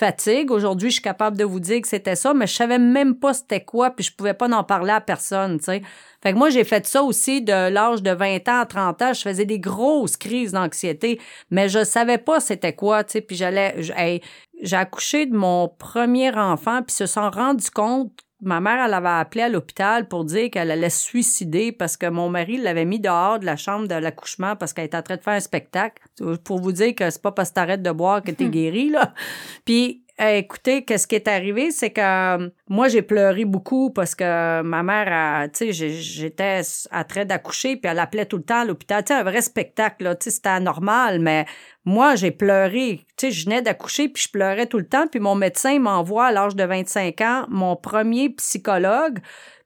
Aujourd'hui, je suis capable de vous dire que c'était ça, mais je savais même pas c'était quoi, puis je pouvais pas en parler à personne, tu sais. Fait que moi, j'ai fait ça aussi de l'âge de 20 ans à 30 ans. Je faisais des grosses crises d'anxiété, mais je savais pas c'était quoi, tu sais. Puis j'allais, j'ai accouché de mon premier enfant, puis se sont rendu compte Ma mère, elle avait appelé à l'hôpital pour dire qu'elle allait se suicider parce que mon mari l'avait mis dehors de la chambre de l'accouchement parce qu'elle était en train de faire un spectacle. Pour vous dire que c'est pas parce que t'arrêtes de boire que t'es guéri, là. Puis écoutez, qu'est-ce qui est arrivé, c'est que euh, moi j'ai pleuré beaucoup parce que ma mère, tu sais, j'étais à train d'accoucher puis elle appelait tout le temps l'hôpital, tu sais, un vrai spectacle là, tu sais, c'était anormal, mais moi j'ai pleuré, tu sais, je venais d'accoucher puis je pleurais tout le temps puis mon médecin m'envoie à l'âge de 25 ans mon premier psychologue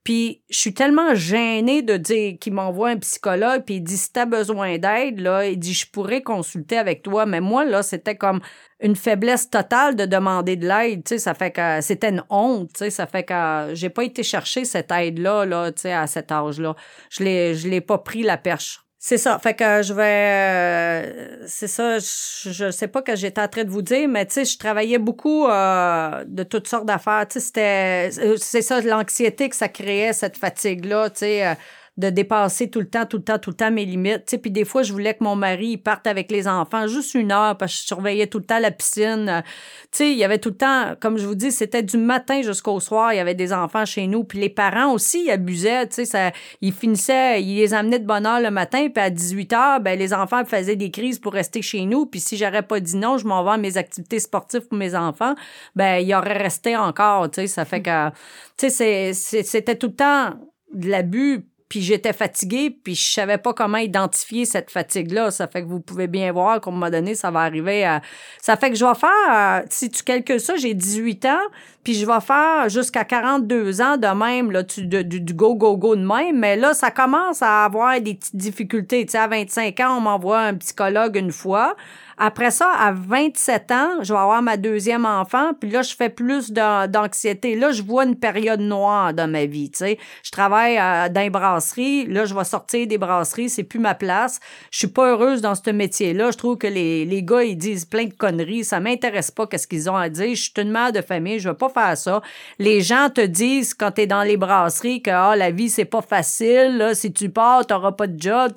puis je suis tellement gênée de dire qu'il m'envoie un psychologue, puis il dit si t'as besoin d'aide, là, il dit je pourrais consulter avec toi. Mais moi, là, c'était comme une faiblesse totale de demander de l'aide. Tu sais, ça fait que c'était une honte. Tu sais, ça fait que j'ai pas été chercher cette aide-là, là, tu sais, à cet âge-là. Je l'ai, je l'ai pas pris la perche. C'est ça. Fait que je vais. Euh, c'est ça. Je, je, sais pas que j'étais en train de vous dire, mais tu sais, je travaillais beaucoup euh, de toutes sortes d'affaires. Tu sais, c'était. Euh, c'est ça, l'anxiété que ça créait, cette fatigue-là. Tu sais, de dépasser tout le temps, tout le temps, tout le temps mes limites. Tu sais, puis des fois, je voulais que mon mari parte avec les enfants juste une heure parce que je surveillais tout le temps la piscine. Tu sais, il y avait tout le temps, comme je vous dis, c'était du matin jusqu'au soir, il y avait des enfants chez nous. Puis les parents aussi, abusaient, tu ça, ils finissaient, ils les amenaient de bonne heure le matin, puis à 18 heures, ben les enfants faisaient des crises pour rester chez nous. Puis si j'aurais pas dit non, je m'en vais à mes activités sportives pour mes enfants, ben ils auraient resté encore, tu sais, ça fait que, tu sais, c'était tout le temps de l'abus puis j'étais fatiguée, puis je savais pas comment identifier cette fatigue-là. Ça fait que vous pouvez bien voir qu'à un moment donné, ça va arriver à... Ça fait que je vais faire, si tu calcules ça, j'ai 18 ans, puis je vais faire jusqu'à 42 ans de même, là, du, du, go, go, go de même. Mais là, ça commence à avoir des petites difficultés. Tu sais, à 25 ans, on m'envoie un psychologue une fois. Après ça, à 27 ans, je vais avoir ma deuxième enfant, puis là, je fais plus d'anxiété. Là, je vois une période noire dans ma vie, tu sais. Je travaille euh, dans les brasseries, là, je vais sortir des brasseries, c'est plus ma place. Je suis pas heureuse dans ce métier-là. Je trouve que les, les gars, ils disent plein de conneries, ça m'intéresse pas qu'est-ce qu'ils ont à dire. Je suis une mère de famille, je veux pas faire ça. Les gens te disent quand tu es dans les brasseries que ah, la vie, c'est pas facile, là, si tu pars, t'auras pas de job,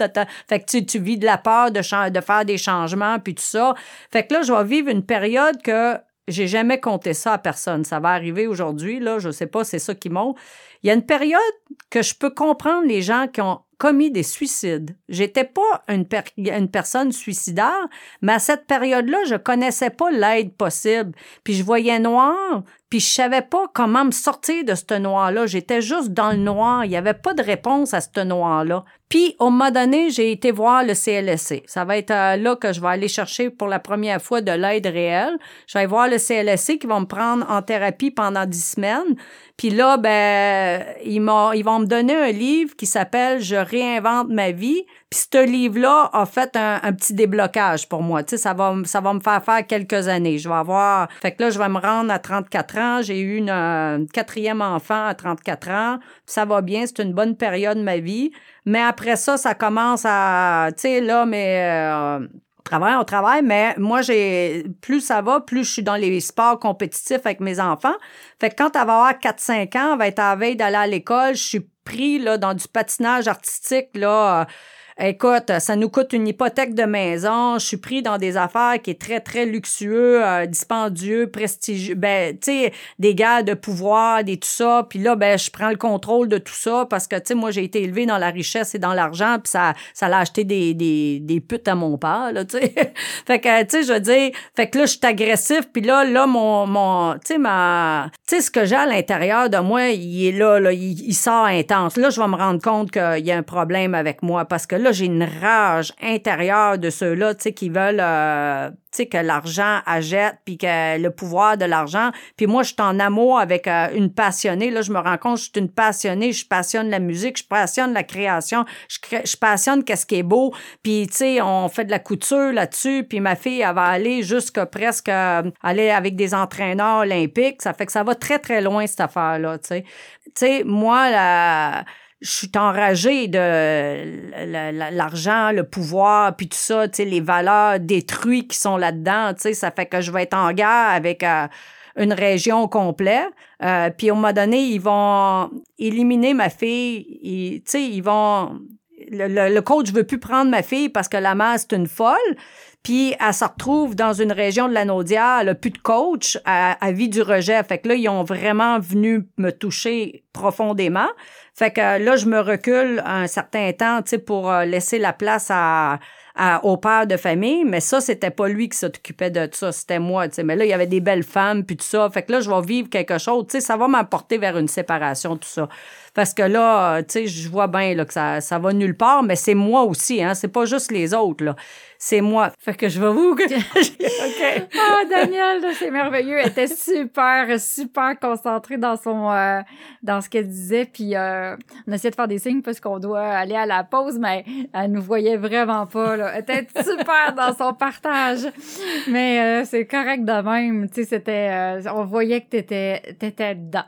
fait que tu, tu vis de la peur de, de faire des changements, puis tout ça. Fait que là, je vais vivre une période que j'ai jamais compté ça à personne. Ça va arriver aujourd'hui, là, je sais pas, c'est ça qui monte. Il y a une période que je peux comprendre les gens qui ont commis des suicides. J'étais pas une, une personne suicidaire, mais à cette période-là, je connaissais pas l'aide possible. Puis je voyais noir, puis je savais pas comment me sortir de ce noir-là. J'étais juste dans le noir. Il y avait pas de réponse à ce noir-là. Puis, au moment donné, j'ai été voir le CLSC. Ça va être euh, là que je vais aller chercher pour la première fois de l'aide réelle. Je vais voir le CLSC qui vont me prendre en thérapie pendant dix semaines. Puis là, ben, ils, ils vont me donner un livre qui s'appelle Je réinvente ma vie. Puis ce livre-là a fait un, petit déblocage pour moi. Tu sais, ça va, ça va me faire faire quelques années. Je vais avoir... Fait que là, je vais me rendre à 34 ans. J'ai eu une, quatrième enfant à 34 ans. Ça va bien. C'est une bonne période de ma vie. Mais après ça, ça commence à... Tu sais, là, mais... Euh, on travaille, on travaille, mais moi, j'ai plus ça va, plus je suis dans les sports compétitifs avec mes enfants. Fait que quand elle va avoir 4-5 ans, elle va être à la veille d'aller à l'école, je suis pris là, dans du patinage artistique, là Écoute, ça nous coûte une hypothèque de maison. Je suis pris dans des affaires qui est très, très luxueux, euh, dispendieux, prestigieux. Ben, tu sais, des gars de pouvoir, des tout ça. Puis là, ben, je prends le contrôle de tout ça parce que, tu sais, moi, j'ai été élevé dans la richesse et dans l'argent. Puis ça, ça l'a acheté des, des, des putes à mon père, là, tu sais. fait que, tu sais, je veux dire, fait que là, je suis agressif. Puis là, là, mon, mon, tu sais, ma, tu sais, ce que j'ai à l'intérieur de moi, il est là, là, il, il sort intense. Là, je vais me rendre compte qu'il y a un problème avec moi parce que là, j'ai une rage intérieure de ceux-là, tu sais, qui veulent, euh, tu sais, que l'argent agite, puis que le pouvoir de l'argent. Puis moi, je suis en amour avec euh, une passionnée. Là, je me rends compte, je suis une passionnée. Je passionne la musique, je passionne la création, je, je passionne qu'est-ce qui est beau. Puis, tu sais, on fait de la couture là-dessus. Puis ma fille, elle va aller jusqu'à presque euh, aller avec des entraîneurs olympiques. Ça fait que ça va très, très loin, cette affaire-là, tu sais. Tu sais, moi, la je suis enragée de l'argent, le pouvoir, puis tout ça, tu sais, les valeurs détruites qui sont là-dedans, tu sais, ça fait que je vais être en guerre avec euh, une région complète. Euh, puis, au moment donné, ils vont éliminer ma fille. Tu sais, ils vont... Le, le, coach veut plus prendre ma fille parce que la mère, c'est une folle. Puis elle se retrouve dans une région de la elle a plus de coach, à vie du rejet. Fait que là, ils ont vraiment venu me toucher profondément. Fait que là, je me recule un certain temps, tu sais, pour euh, laisser la place à, au père de famille, mais ça, c'était pas lui qui s'occupait de ça, c'était moi, tu sais. Mais là, il y avait des belles femmes, puis tout ça. Fait que là, je vais vivre quelque chose, tu sais, ça va m'apporter vers une séparation, tout ça. Parce que là, tu sais, je vois bien que ça, ça va nulle part, mais c'est moi aussi, hein. C'est pas juste les autres, là c'est moi. Fait que je vais vous... OK. Ah, Daniel, c'est merveilleux. Elle était super, super concentrée dans son... Euh, dans ce qu'elle disait. Puis euh, on essayait de faire des signes parce qu'on doit aller à la pause, mais elle nous voyait vraiment pas. Là. Elle était super dans son partage. Mais euh, c'est correct de même. Tu sais, c'était... on voyait que t'étais, t'étais dedans.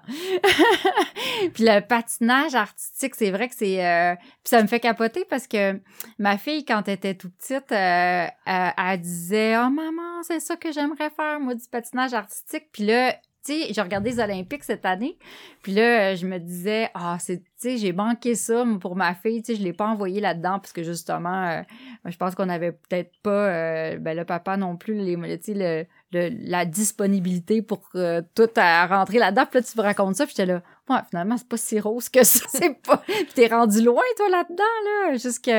puis le patinage artistique, c'est vrai que c'est... puis ça me fait capoter parce que ma fille, quand elle était toute petite euh, elle, disait Oh maman, c'est ça que j'aimerais faire, moi, du patinage artistique. Puis là, tu sais, j'ai regardé les Olympiques cette année. Puis là, je me disais, ah, c'est, tu sais, j'ai manqué ça pour ma fille. Tu sais, je l'ai pas envoyé là-dedans parce que justement, euh, je pense qu'on avait peut-être pas, euh, ben le papa non plus, les, sais, le, la disponibilité pour tout à rentrer là-dedans. Puis là, tu me racontes ça. Puis j'étais là, ouais, finalement, c'est pas si rose que ça. c'est pas. T'es rendu loin, toi, là-dedans, là. Jusque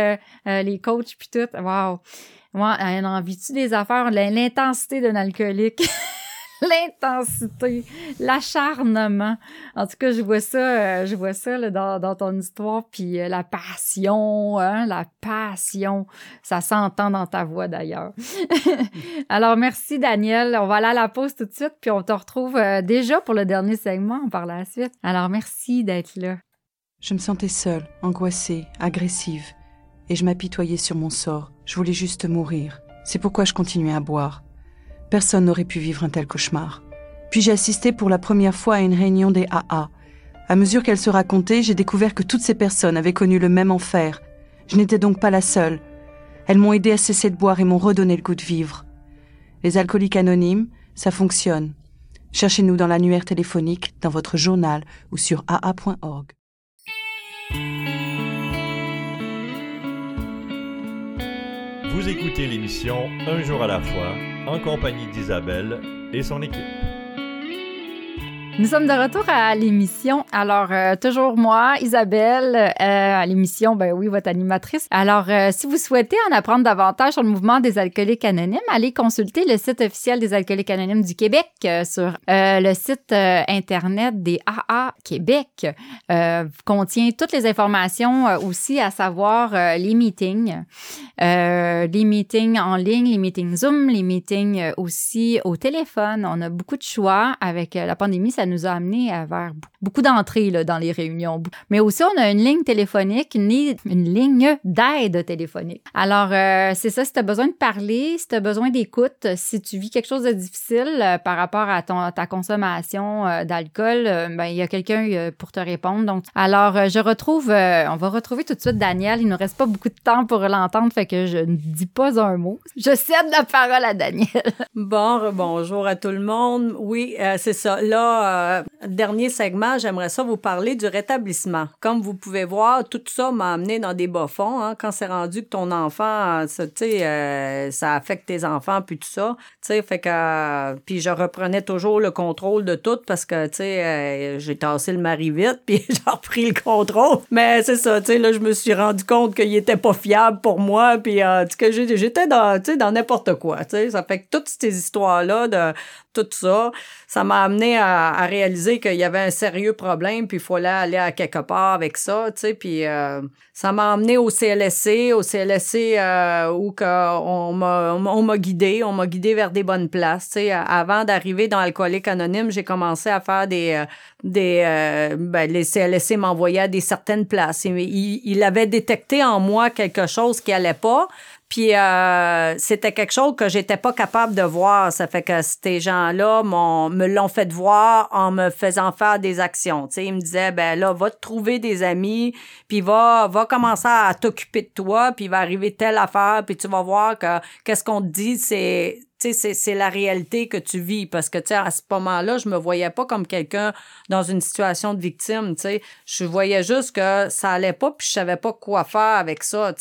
les coachs puis tout. Waouh. Moi, vit-tu des affaires? L'intensité d'un alcoolique. L'intensité, l'acharnement. En tout cas, je vois ça, euh, je vois ça dans, ton histoire, puis euh, la passion, hein, la passion, ça s'entend dans ta voix d'ailleurs. Alors merci Daniel, on va aller à la pause tout de suite, puis on te retrouve euh, déjà pour le dernier segment par la suite. Alors merci d'être là. Je me sentais seule, angoissée, agressive et je m'apitoyais sur mon sort. Je voulais juste mourir. C'est pourquoi je continuais à boire. Personne n'aurait pu vivre un tel cauchemar. Puis j'ai assisté pour la première fois à une réunion des AA. À mesure qu'elle se racontait, j'ai découvert que toutes ces personnes avaient connu le même enfer. Je n'étais donc pas la seule. Elles m'ont aidé à cesser de boire et m'ont redonné le goût de vivre. Les alcooliques anonymes, ça fonctionne. Cherchez-nous dans l'annuaire téléphonique, dans votre journal ou sur aa.org. Vous écoutez l'émission Un jour à la fois en compagnie d'Isabelle et son équipe. Nous sommes de retour à l'émission. Alors, euh, toujours moi, Isabelle, euh, à l'émission, ben oui, votre animatrice. Alors, euh, si vous souhaitez en apprendre davantage sur le mouvement des alcooliques anonymes, allez consulter le site officiel des alcooliques anonymes du Québec sur le site Internet des AA Québec. contient toutes les informations aussi, à savoir les meetings, les meetings en ligne, les meetings Zoom, les meetings aussi au téléphone. On a beaucoup de choix avec la pandémie. Ça nous a amené à vers beaucoup d'entrées dans les réunions. Mais aussi, on a une ligne téléphonique, une, ligne d'aide téléphonique. Alors, euh, c'est ça, si tu as besoin de parler, si tu as besoin d'écoute, si tu vis quelque chose de difficile euh, par rapport à ta consommation euh, d'alcool, ben, il y a quelqu'un pour te répondre. Donc, alors, je retrouve, on va retrouver tout de suite Daniel. Il ne nous reste pas beaucoup de temps pour l'entendre, fait que je ne dis pas un mot. Je cède la parole à Daniel. Bon, bonjour à tout le monde. Oui, c'est ça. Là, dernier segment, j'aimerais ça vous parler du rétablissement. Comme vous pouvez voir, tout ça m'a amené dans des bas-fonds. Hein, quand c'est rendu que ton enfant, sais, euh, ça affecte tes enfants, puis tout ça. Fait que... euh, puis je reprenais toujours le contrôle de tout parce que, euh, j'ai tassé le mari vite, puis j'ai repris le contrôle. Mais c'est ça, là, je me suis rendu compte qu'il était pas fiable pour moi, puis euh, que j'ai- j'étais dans, dans n'importe quoi, tu sais. Ça fait que toutes ces histoires-là de tout ça, ça m'a amené à, à réaliser qu'il y avait un sérieux problème, puis il fallait aller à quelque part avec ça, tu sais, puis euh, ça m'a amené au CLSC, au CLSC euh, où on m'a on m'a guidé, on m'a guidé vers des bonnes places, tu sais. Avant d'arriver dans Alcoolique Anonyme, j'ai commencé à faire des euh, des ben, les CLSC m'envoyaient à des certaines places. Il, il, il avait détecté en moi quelque chose qui allait pas. Puis euh, c'était quelque chose que j'étais pas capable de voir. Ça fait que ces gens-là me l'ont fait voir en me faisant faire des actions. Tu ils me disaient ben là, va te trouver des amis, puis va va commencer à t'occuper de toi, puis va arriver telle affaire, puis tu vas voir que qu'est-ce qu'on te dit, c'est c'est, la réalité que tu vis. Parce que, à ce moment-là, je me voyais pas comme quelqu'un dans une situation de victime, tu. Je voyais juste que ça allait pas, puis je savais pas quoi faire avec ça,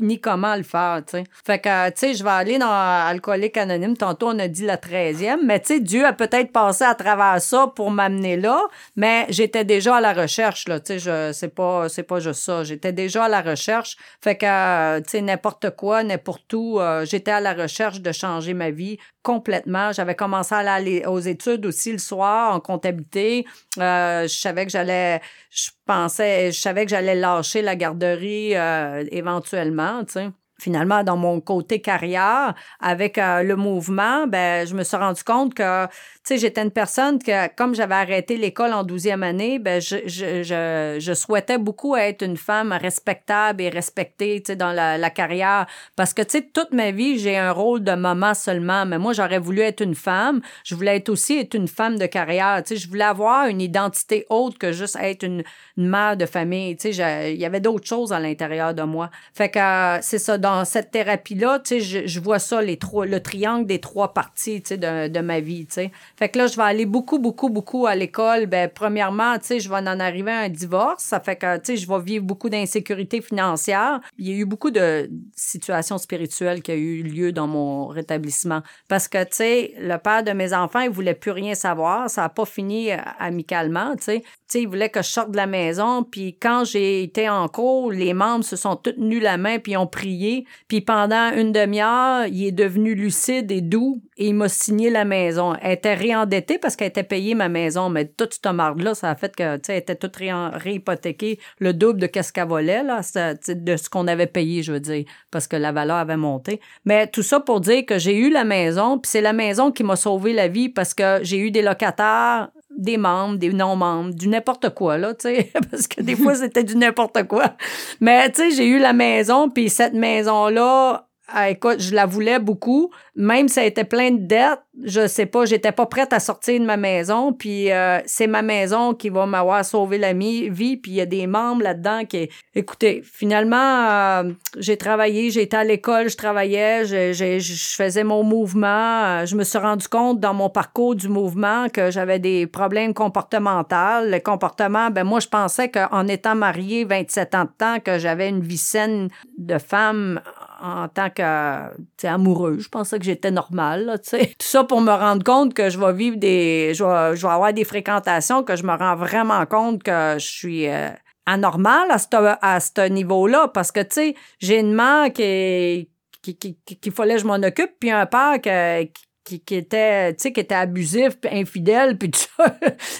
ni comment le faire, tu sais. Fait que, tu sais, je vais aller dans Alcoolique Anonyme. Tantôt, on a dit la 13e, mais tu sais, Dieu a peut-être passé à travers ça pour m'amener là, mais j'étais déjà à la recherche, là, tu sais, c'est pas, c'est pas juste ça. J'étais déjà à la recherche. Fait que, tu sais, n'importe quoi, n'importe où, euh, j'étais à la recherche de changer ma vie complètement. J'avais commencé à aller aux études aussi le soir en comptabilité. Euh, je savais que j'allais, je pensais, je savais que j'allais lâcher la garderie euh, éventuellement, tu sais. Finalement, dans mon côté carrière, avec euh, le mouvement, ben, je me suis rendu compte que, tu sais, j'étais une personne que, comme j'avais arrêté l'école en 12e année, ben, je, je, je, je souhaitais beaucoup être une femme respectable et respectée, tu sais, dans la, la carrière. Parce que, tu sais, toute ma vie, j'ai un rôle de maman seulement. Mais moi, j'aurais voulu être une femme. Je voulais être aussi être une femme de carrière. Tu sais, je voulais avoir une identité autre que juste être une, mère de famille. Tu sais, il y avait d'autres choses à l'intérieur de moi. Fait que euh, c'est ça, dans cette thérapie-là, tu sais, je, vois ça, les trois, le triangle des trois parties, tu sais, de, ma vie, tu sais. Fait que là, je vais aller beaucoup, beaucoup, beaucoup à l'école. Ben, premièrement, tu sais, je vais en arriver à un divorce. Ça fait que, tu sais, je vais vivre beaucoup d'insécurité financière. Il y a eu beaucoup de situations spirituelles qui ont eu lieu dans mon rétablissement. Parce que, tu sais, le père de mes enfants, il voulait plus rien savoir. Ça a pas fini euh, amicalement, tu sais. Sais, il voulait que je sorte de la maison. Puis quand j'ai été en cours, les membres se sont tous tenus la main puis ont prié. Puis pendant une demi-heure, il est devenu lucide et doux et il m'a signé la maison. Elle était réendettée parce qu'elle était payée ma maison, mais toute cette marde-là, ça a fait que, tu sais, elle était toute réhypothéquée, le double de qu'est-ce qu'elle volait, de ce qu'on avait payé, je veux dire, parce que la valeur avait monté. Mais tout ça pour dire que j'ai eu la maison, puis c'est la maison qui m'a sauvé la vie parce que j'ai eu des locataires des membres, des non-membres, du n'importe quoi, là, tu sais, parce que des fois, c'était du n'importe quoi. Mais, tu sais, j'ai eu la maison, puis cette maison-là, ah, écoute, je la voulais beaucoup, même si elle était pleine de dettes, je sais pas, j'étais pas prête à sortir de ma maison, puis euh, c'est ma maison qui va m'avoir sauvé la vie, puis il y a des membres là-dedans qui... Écoutez, finalement, euh, j'ai travaillé, été à l'école, je travaillais, je, je, je faisais mon mouvement, euh, je me suis rendu compte dans mon parcours du mouvement que j'avais des problèmes comportementaux. Le comportement, ben moi, je pensais qu'en étant mariée 27 ans de temps, que j'avais une vie saine de femme en tant que amoureuse. Je pensais que j'étais normale, là. Tout ça pour me rendre compte que je vais vivre des... Je vais, je vais avoir des fréquentations, que je me rends vraiment compte que je suis... euh, anormale à ce à niveau-là parce que tu sais j'ai une mère qui qui qui qu'il fallait que je m'en occupe puis un père que- qui, qui était tu sais qui était abusif puis infidèle puis tu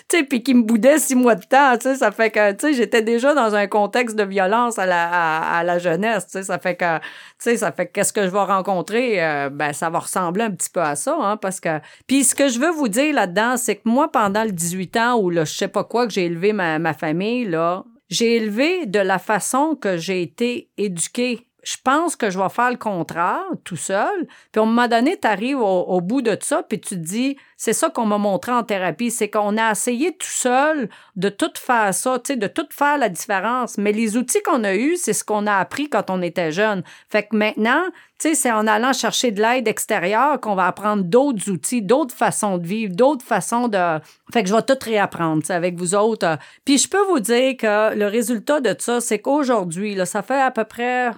sais puis qui me boudait six mois de temps tu sais. Ça fait que tu sais j'étais déjà dans un contexte de violence à la à, la jeunesse tu sais. Ça fait que tu sais ça fait que qu'est-ce que je vais rencontrer euh, ben ça va ressembler un petit peu à ça hein parce que puis ce que je veux vous dire là-dedans c'est que moi pendant le 18 ans ou le je sais pas quoi que j'ai élevé ma, ma famille là j'ai élevé de la façon que j'ai été éduquée je pense que je vais faire le contraire tout seul. Puis à un moment donné, tu arrives au, au, bout de ça, puis tu te dis, c'est ça qu'on m'a montré en thérapie, c'est qu'on a essayé tout seul de tout faire ça, de tout faire la différence. Mais les outils qu'on a eus, c'est ce qu'on a appris quand on était jeune. Fait que maintenant, c'est en allant chercher de l'aide extérieure qu'on va apprendre d'autres outils, d'autres façons de vivre, d'autres façons de... Fait que je vais tout réapprendre, avec vous autres. Puis je peux vous dire que le résultat de ça, c'est qu'aujourd'hui, ça fait à peu près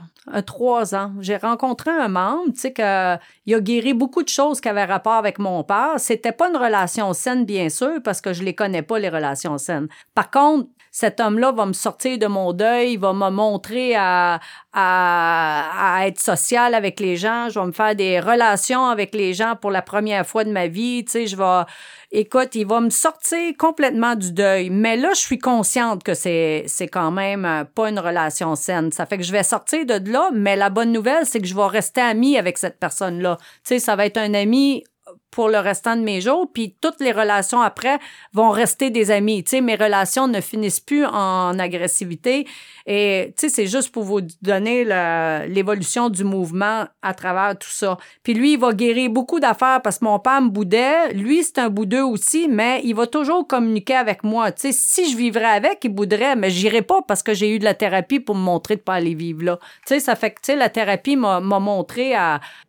trois ans. J'ai rencontré un membre, tu sais, que il a guéri beaucoup de choses qui avaient rapport avec mon père. C'était pas une relation saine, bien sûr, parce que je les connais pas, les relations saines. Par contre, cet homme-là va me sortir de mon deuil, il va me montrer à, à, à, être social avec les gens, je vais me faire des relations avec les gens pour la première fois de ma vie, tu sais, je vais écoute, il va me sortir complètement du deuil. Mais là, je suis consciente que c'est, c'est quand même euh, pas une relation saine. Ça fait que je vais sortir de là, mais la bonne nouvelle, c'est que je vais rester amie avec cette personne-là. Tu sais, ça va être un ami pour le restant de mes jours, puis toutes les relations après vont rester des amis. Tu sais, mes relations ne finissent plus en agressivité. Et tu sais, c'est juste pour vous donner l'évolution du mouvement à travers tout ça. Puis lui, il va guérir beaucoup d'affaires parce que mon père me boudait. Lui, c'est un boudeux aussi, mais il va toujours communiquer avec moi. Tu sais, si je vivrais avec, il bouderait, mais j'irai pas parce que j'ai eu de la thérapie pour me montrer de pas aller vivre là. Tu sais, ça fait que, tu sais, la thérapie m'a montré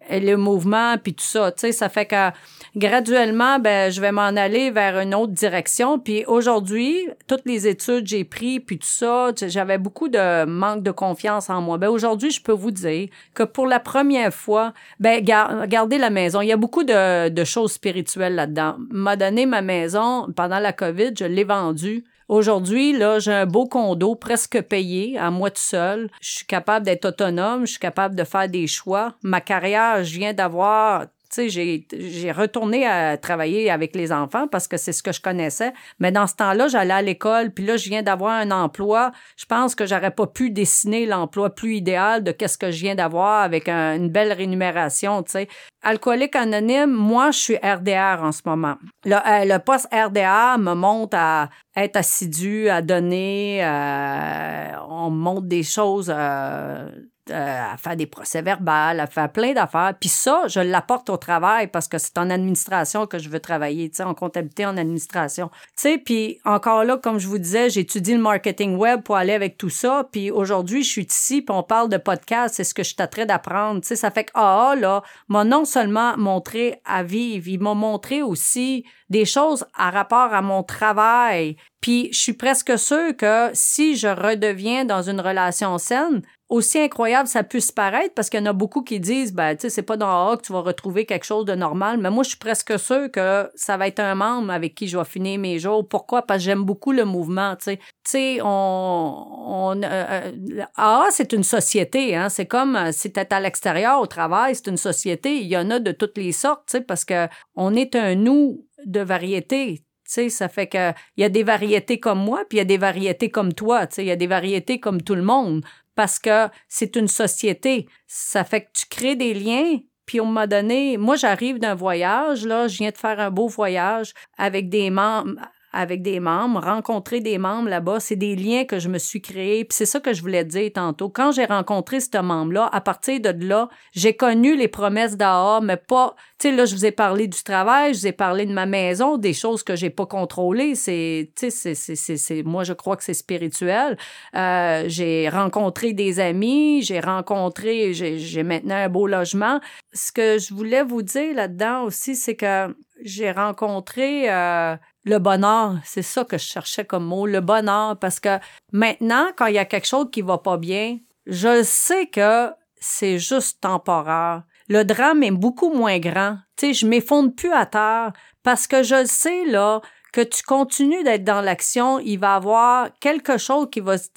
le mouvement puis tout ça. Tu sais, ça fait que graduellement, ben, je vais m'en aller vers une autre direction. Puis aujourd'hui, toutes les études j'ai pris puis tout ça, j'avais beaucoup de manque de confiance en moi. Ben aujourd'hui, je peux vous dire que pour la première fois, ben gardez la maison. Il y a beaucoup de, de choses spirituelles là-dedans. M'a donné ma maison pendant la COVID, je l'ai vendue. Aujourd'hui, là, j'ai un beau condo presque payé à moi tout seul. Je suis capable d'être autonome, je suis capable de faire des choix. Ma carrière, je viens d'avoir j'ai retourné à travailler avec les enfants parce que c'est ce que je connaissais. Mais dans ce temps-là, j'allais à l'école, puis là, je viens d'avoir un emploi. Je pense que j'aurais pas pu dessiner l'emploi plus idéal de qu'est-ce que je viens d'avoir avec une belle rémunération, tu. Alcoolique anonyme, moi, je suis RDR en ce moment. Le, euh, le poste RDR me monte à être assidu, à donner, euh, on me montre des choses... Euh, à faire des procès verbaux, à faire plein d'affaires. Puis ça, je l'apporte au travail parce que c'est en administration que je veux travailler, tu sais, en comptabilité, en administration. Tu sais, puis encore là, comme je vous disais, j'étudie le marketing web pour aller avec tout ça. Puis aujourd'hui, je suis ici, puis on parle de podcast, c'est ce que je t'attrais d'apprendre. Tu sais, ça fait que ah, là, m'a non seulement montré à vivre, il m'a montré aussi des choses à rapport à mon travail. Puis je suis presque sûre que si je redeviens dans une relation saine, aussi incroyable ça puisse paraître, parce qu'il y en a beaucoup qui disent, ben, tu sais, c'est pas dans A que tu vas retrouver quelque chose de normal, mais moi, je suis presque sûre que ça va être un membre avec qui je vais finir mes jours. Pourquoi? Parce que j'aime beaucoup le mouvement, tu sais. Tu sais, on, on euh, euh c'est une société, hein. C'est comme euh, si t'es à l'extérieur, au travail, c'est une société. Il y en a de toutes les sortes, tu sais, parce que on est un nous de variété. Sais, ça fait que il y a des variétés comme moi, puis il y a des variétés comme toi. Tu sais, il y a des variétés comme tout le monde parce que c'est une société. Ça fait que tu crées des liens. Puis on m'a donné, moi j'arrive d'un voyage, là, je viens de faire un beau voyage avec des membres, avec des membres, rencontrer des membres là-bas, c'est des liens que je me suis créés. Puis c'est ça que je voulais dire tantôt. Quand j'ai rencontré ce membre-là, à partir de là, j'ai connu les promesses d'AA, mais pas. Tu sais, là, je vous ai parlé du travail, je vous ai parlé de ma maison, des choses que j'ai pas contrôlées. C'est, tu sais, c'est, moi, je crois que c'est spirituel. Euh, j'ai rencontré des amis, j'ai rencontré, j'ai, j'ai maintenant un beau logement. Ce que je voulais vous dire là-dedans aussi, c'est que j'ai rencontré euh, le bonheur, c'est ça que je cherchais comme mot, le bonheur, parce que maintenant, quand il y a quelque chose qui va pas bien, je sais que c'est juste temporaire. Le drame est beaucoup moins grand. Tu sais, je m'effondre plus à terre parce que je sais, là, que tu continues d'être dans l'action, il va y avoir quelque chose qui va se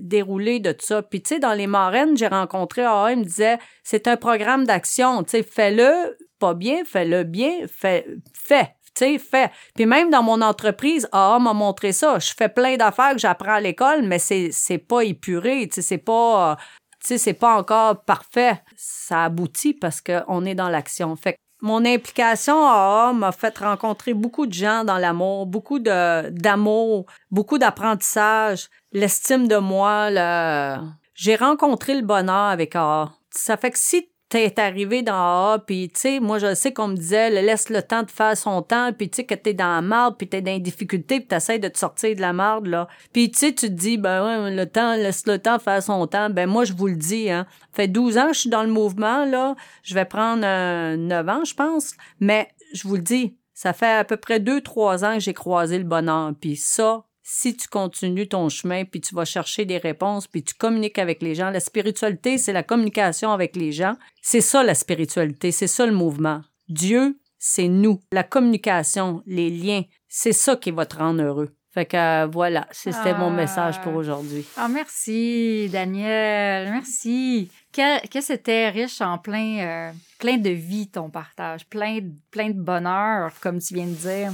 dérouler de ça. Puis, tu sais, dans les marraines, j'ai rencontré ah, il me disait, c'est un programme d'action, tu sais, fais-le pas bien, fais-le bien, fais, fais, sais, fais. Puis même dans mon entreprise, AA m'a montré ça. Je fais plein d'affaires que j'apprends à l'école, mais c'est, c'est pas épuré, tu sais, c'est pas, tu c'est pas encore parfait. Ça aboutit parce qu'on est dans l'action. Fait mon implication AA m'a fait rencontrer beaucoup de gens dans l'amour, beaucoup de, d'amour, beaucoup d'apprentissage, l'estime de moi, le, j'ai rencontré le bonheur avec AA. Ça fait que si t'es arrivé dans AA, puis tu sais, moi je sais qu'on me disait, laisse le temps de faire son temps, puis tu sais que t'es dans la marde, puis t'es dans les difficultés, puis t'essayes de te sortir de la marde, là. Puis tu sais, tu te dis, ben ouais, le temps, laisse le temps faire son temps. Ben moi, je vous le dis, hein. fait 12 ans que je suis dans le mouvement, là. Je vais prendre euh, 9 ans, je pense. Mais je vous le dis, ça fait à peu près 2-3 ans que j'ai croisé le bonheur. Puis ça, si tu continues ton chemin, puis tu vas chercher des réponses, puis tu communiques avec les gens. La spiritualité, c'est la communication avec les gens. C'est ça la spiritualité, c'est ça le mouvement. Dieu, c'est nous. La communication, les liens, c'est ça qui va te rendre heureux. Fait que euh, voilà, c'était mon message pour aujourd'hui. Ah, merci, Daniel. Merci. Que, que c'était riche en plein, euh, plein de vie, ton partage. Plein, plein de bonheur, comme tu viens de dire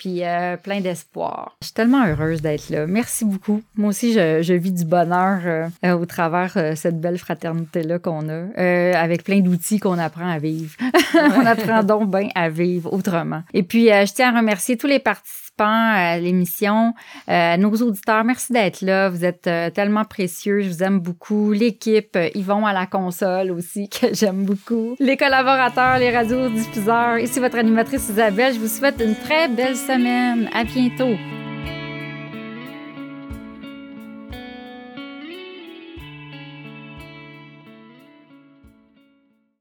puis euh, plein d'espoir. Je suis tellement heureuse d'être là. Merci beaucoup. Moi aussi, je, je vis du bonheur euh, euh, au travers euh, cette belle fraternité-là qu'on a, euh, avec plein d'outils qu'on apprend à vivre. On apprend donc bien à vivre autrement. Et puis, je tiens à remercier tous les participants à l'émission, euh, nos auditeurs, merci d'être là. Vous êtes euh, tellement précieux. Je vous aime beaucoup. L'équipe, euh, Yvon à la console aussi, que j'aime beaucoup. Les collaborateurs, les radiodiffuseurs. Ici votre animatrice Isabelle. Je vous souhaite une très belle semaine. À bientôt.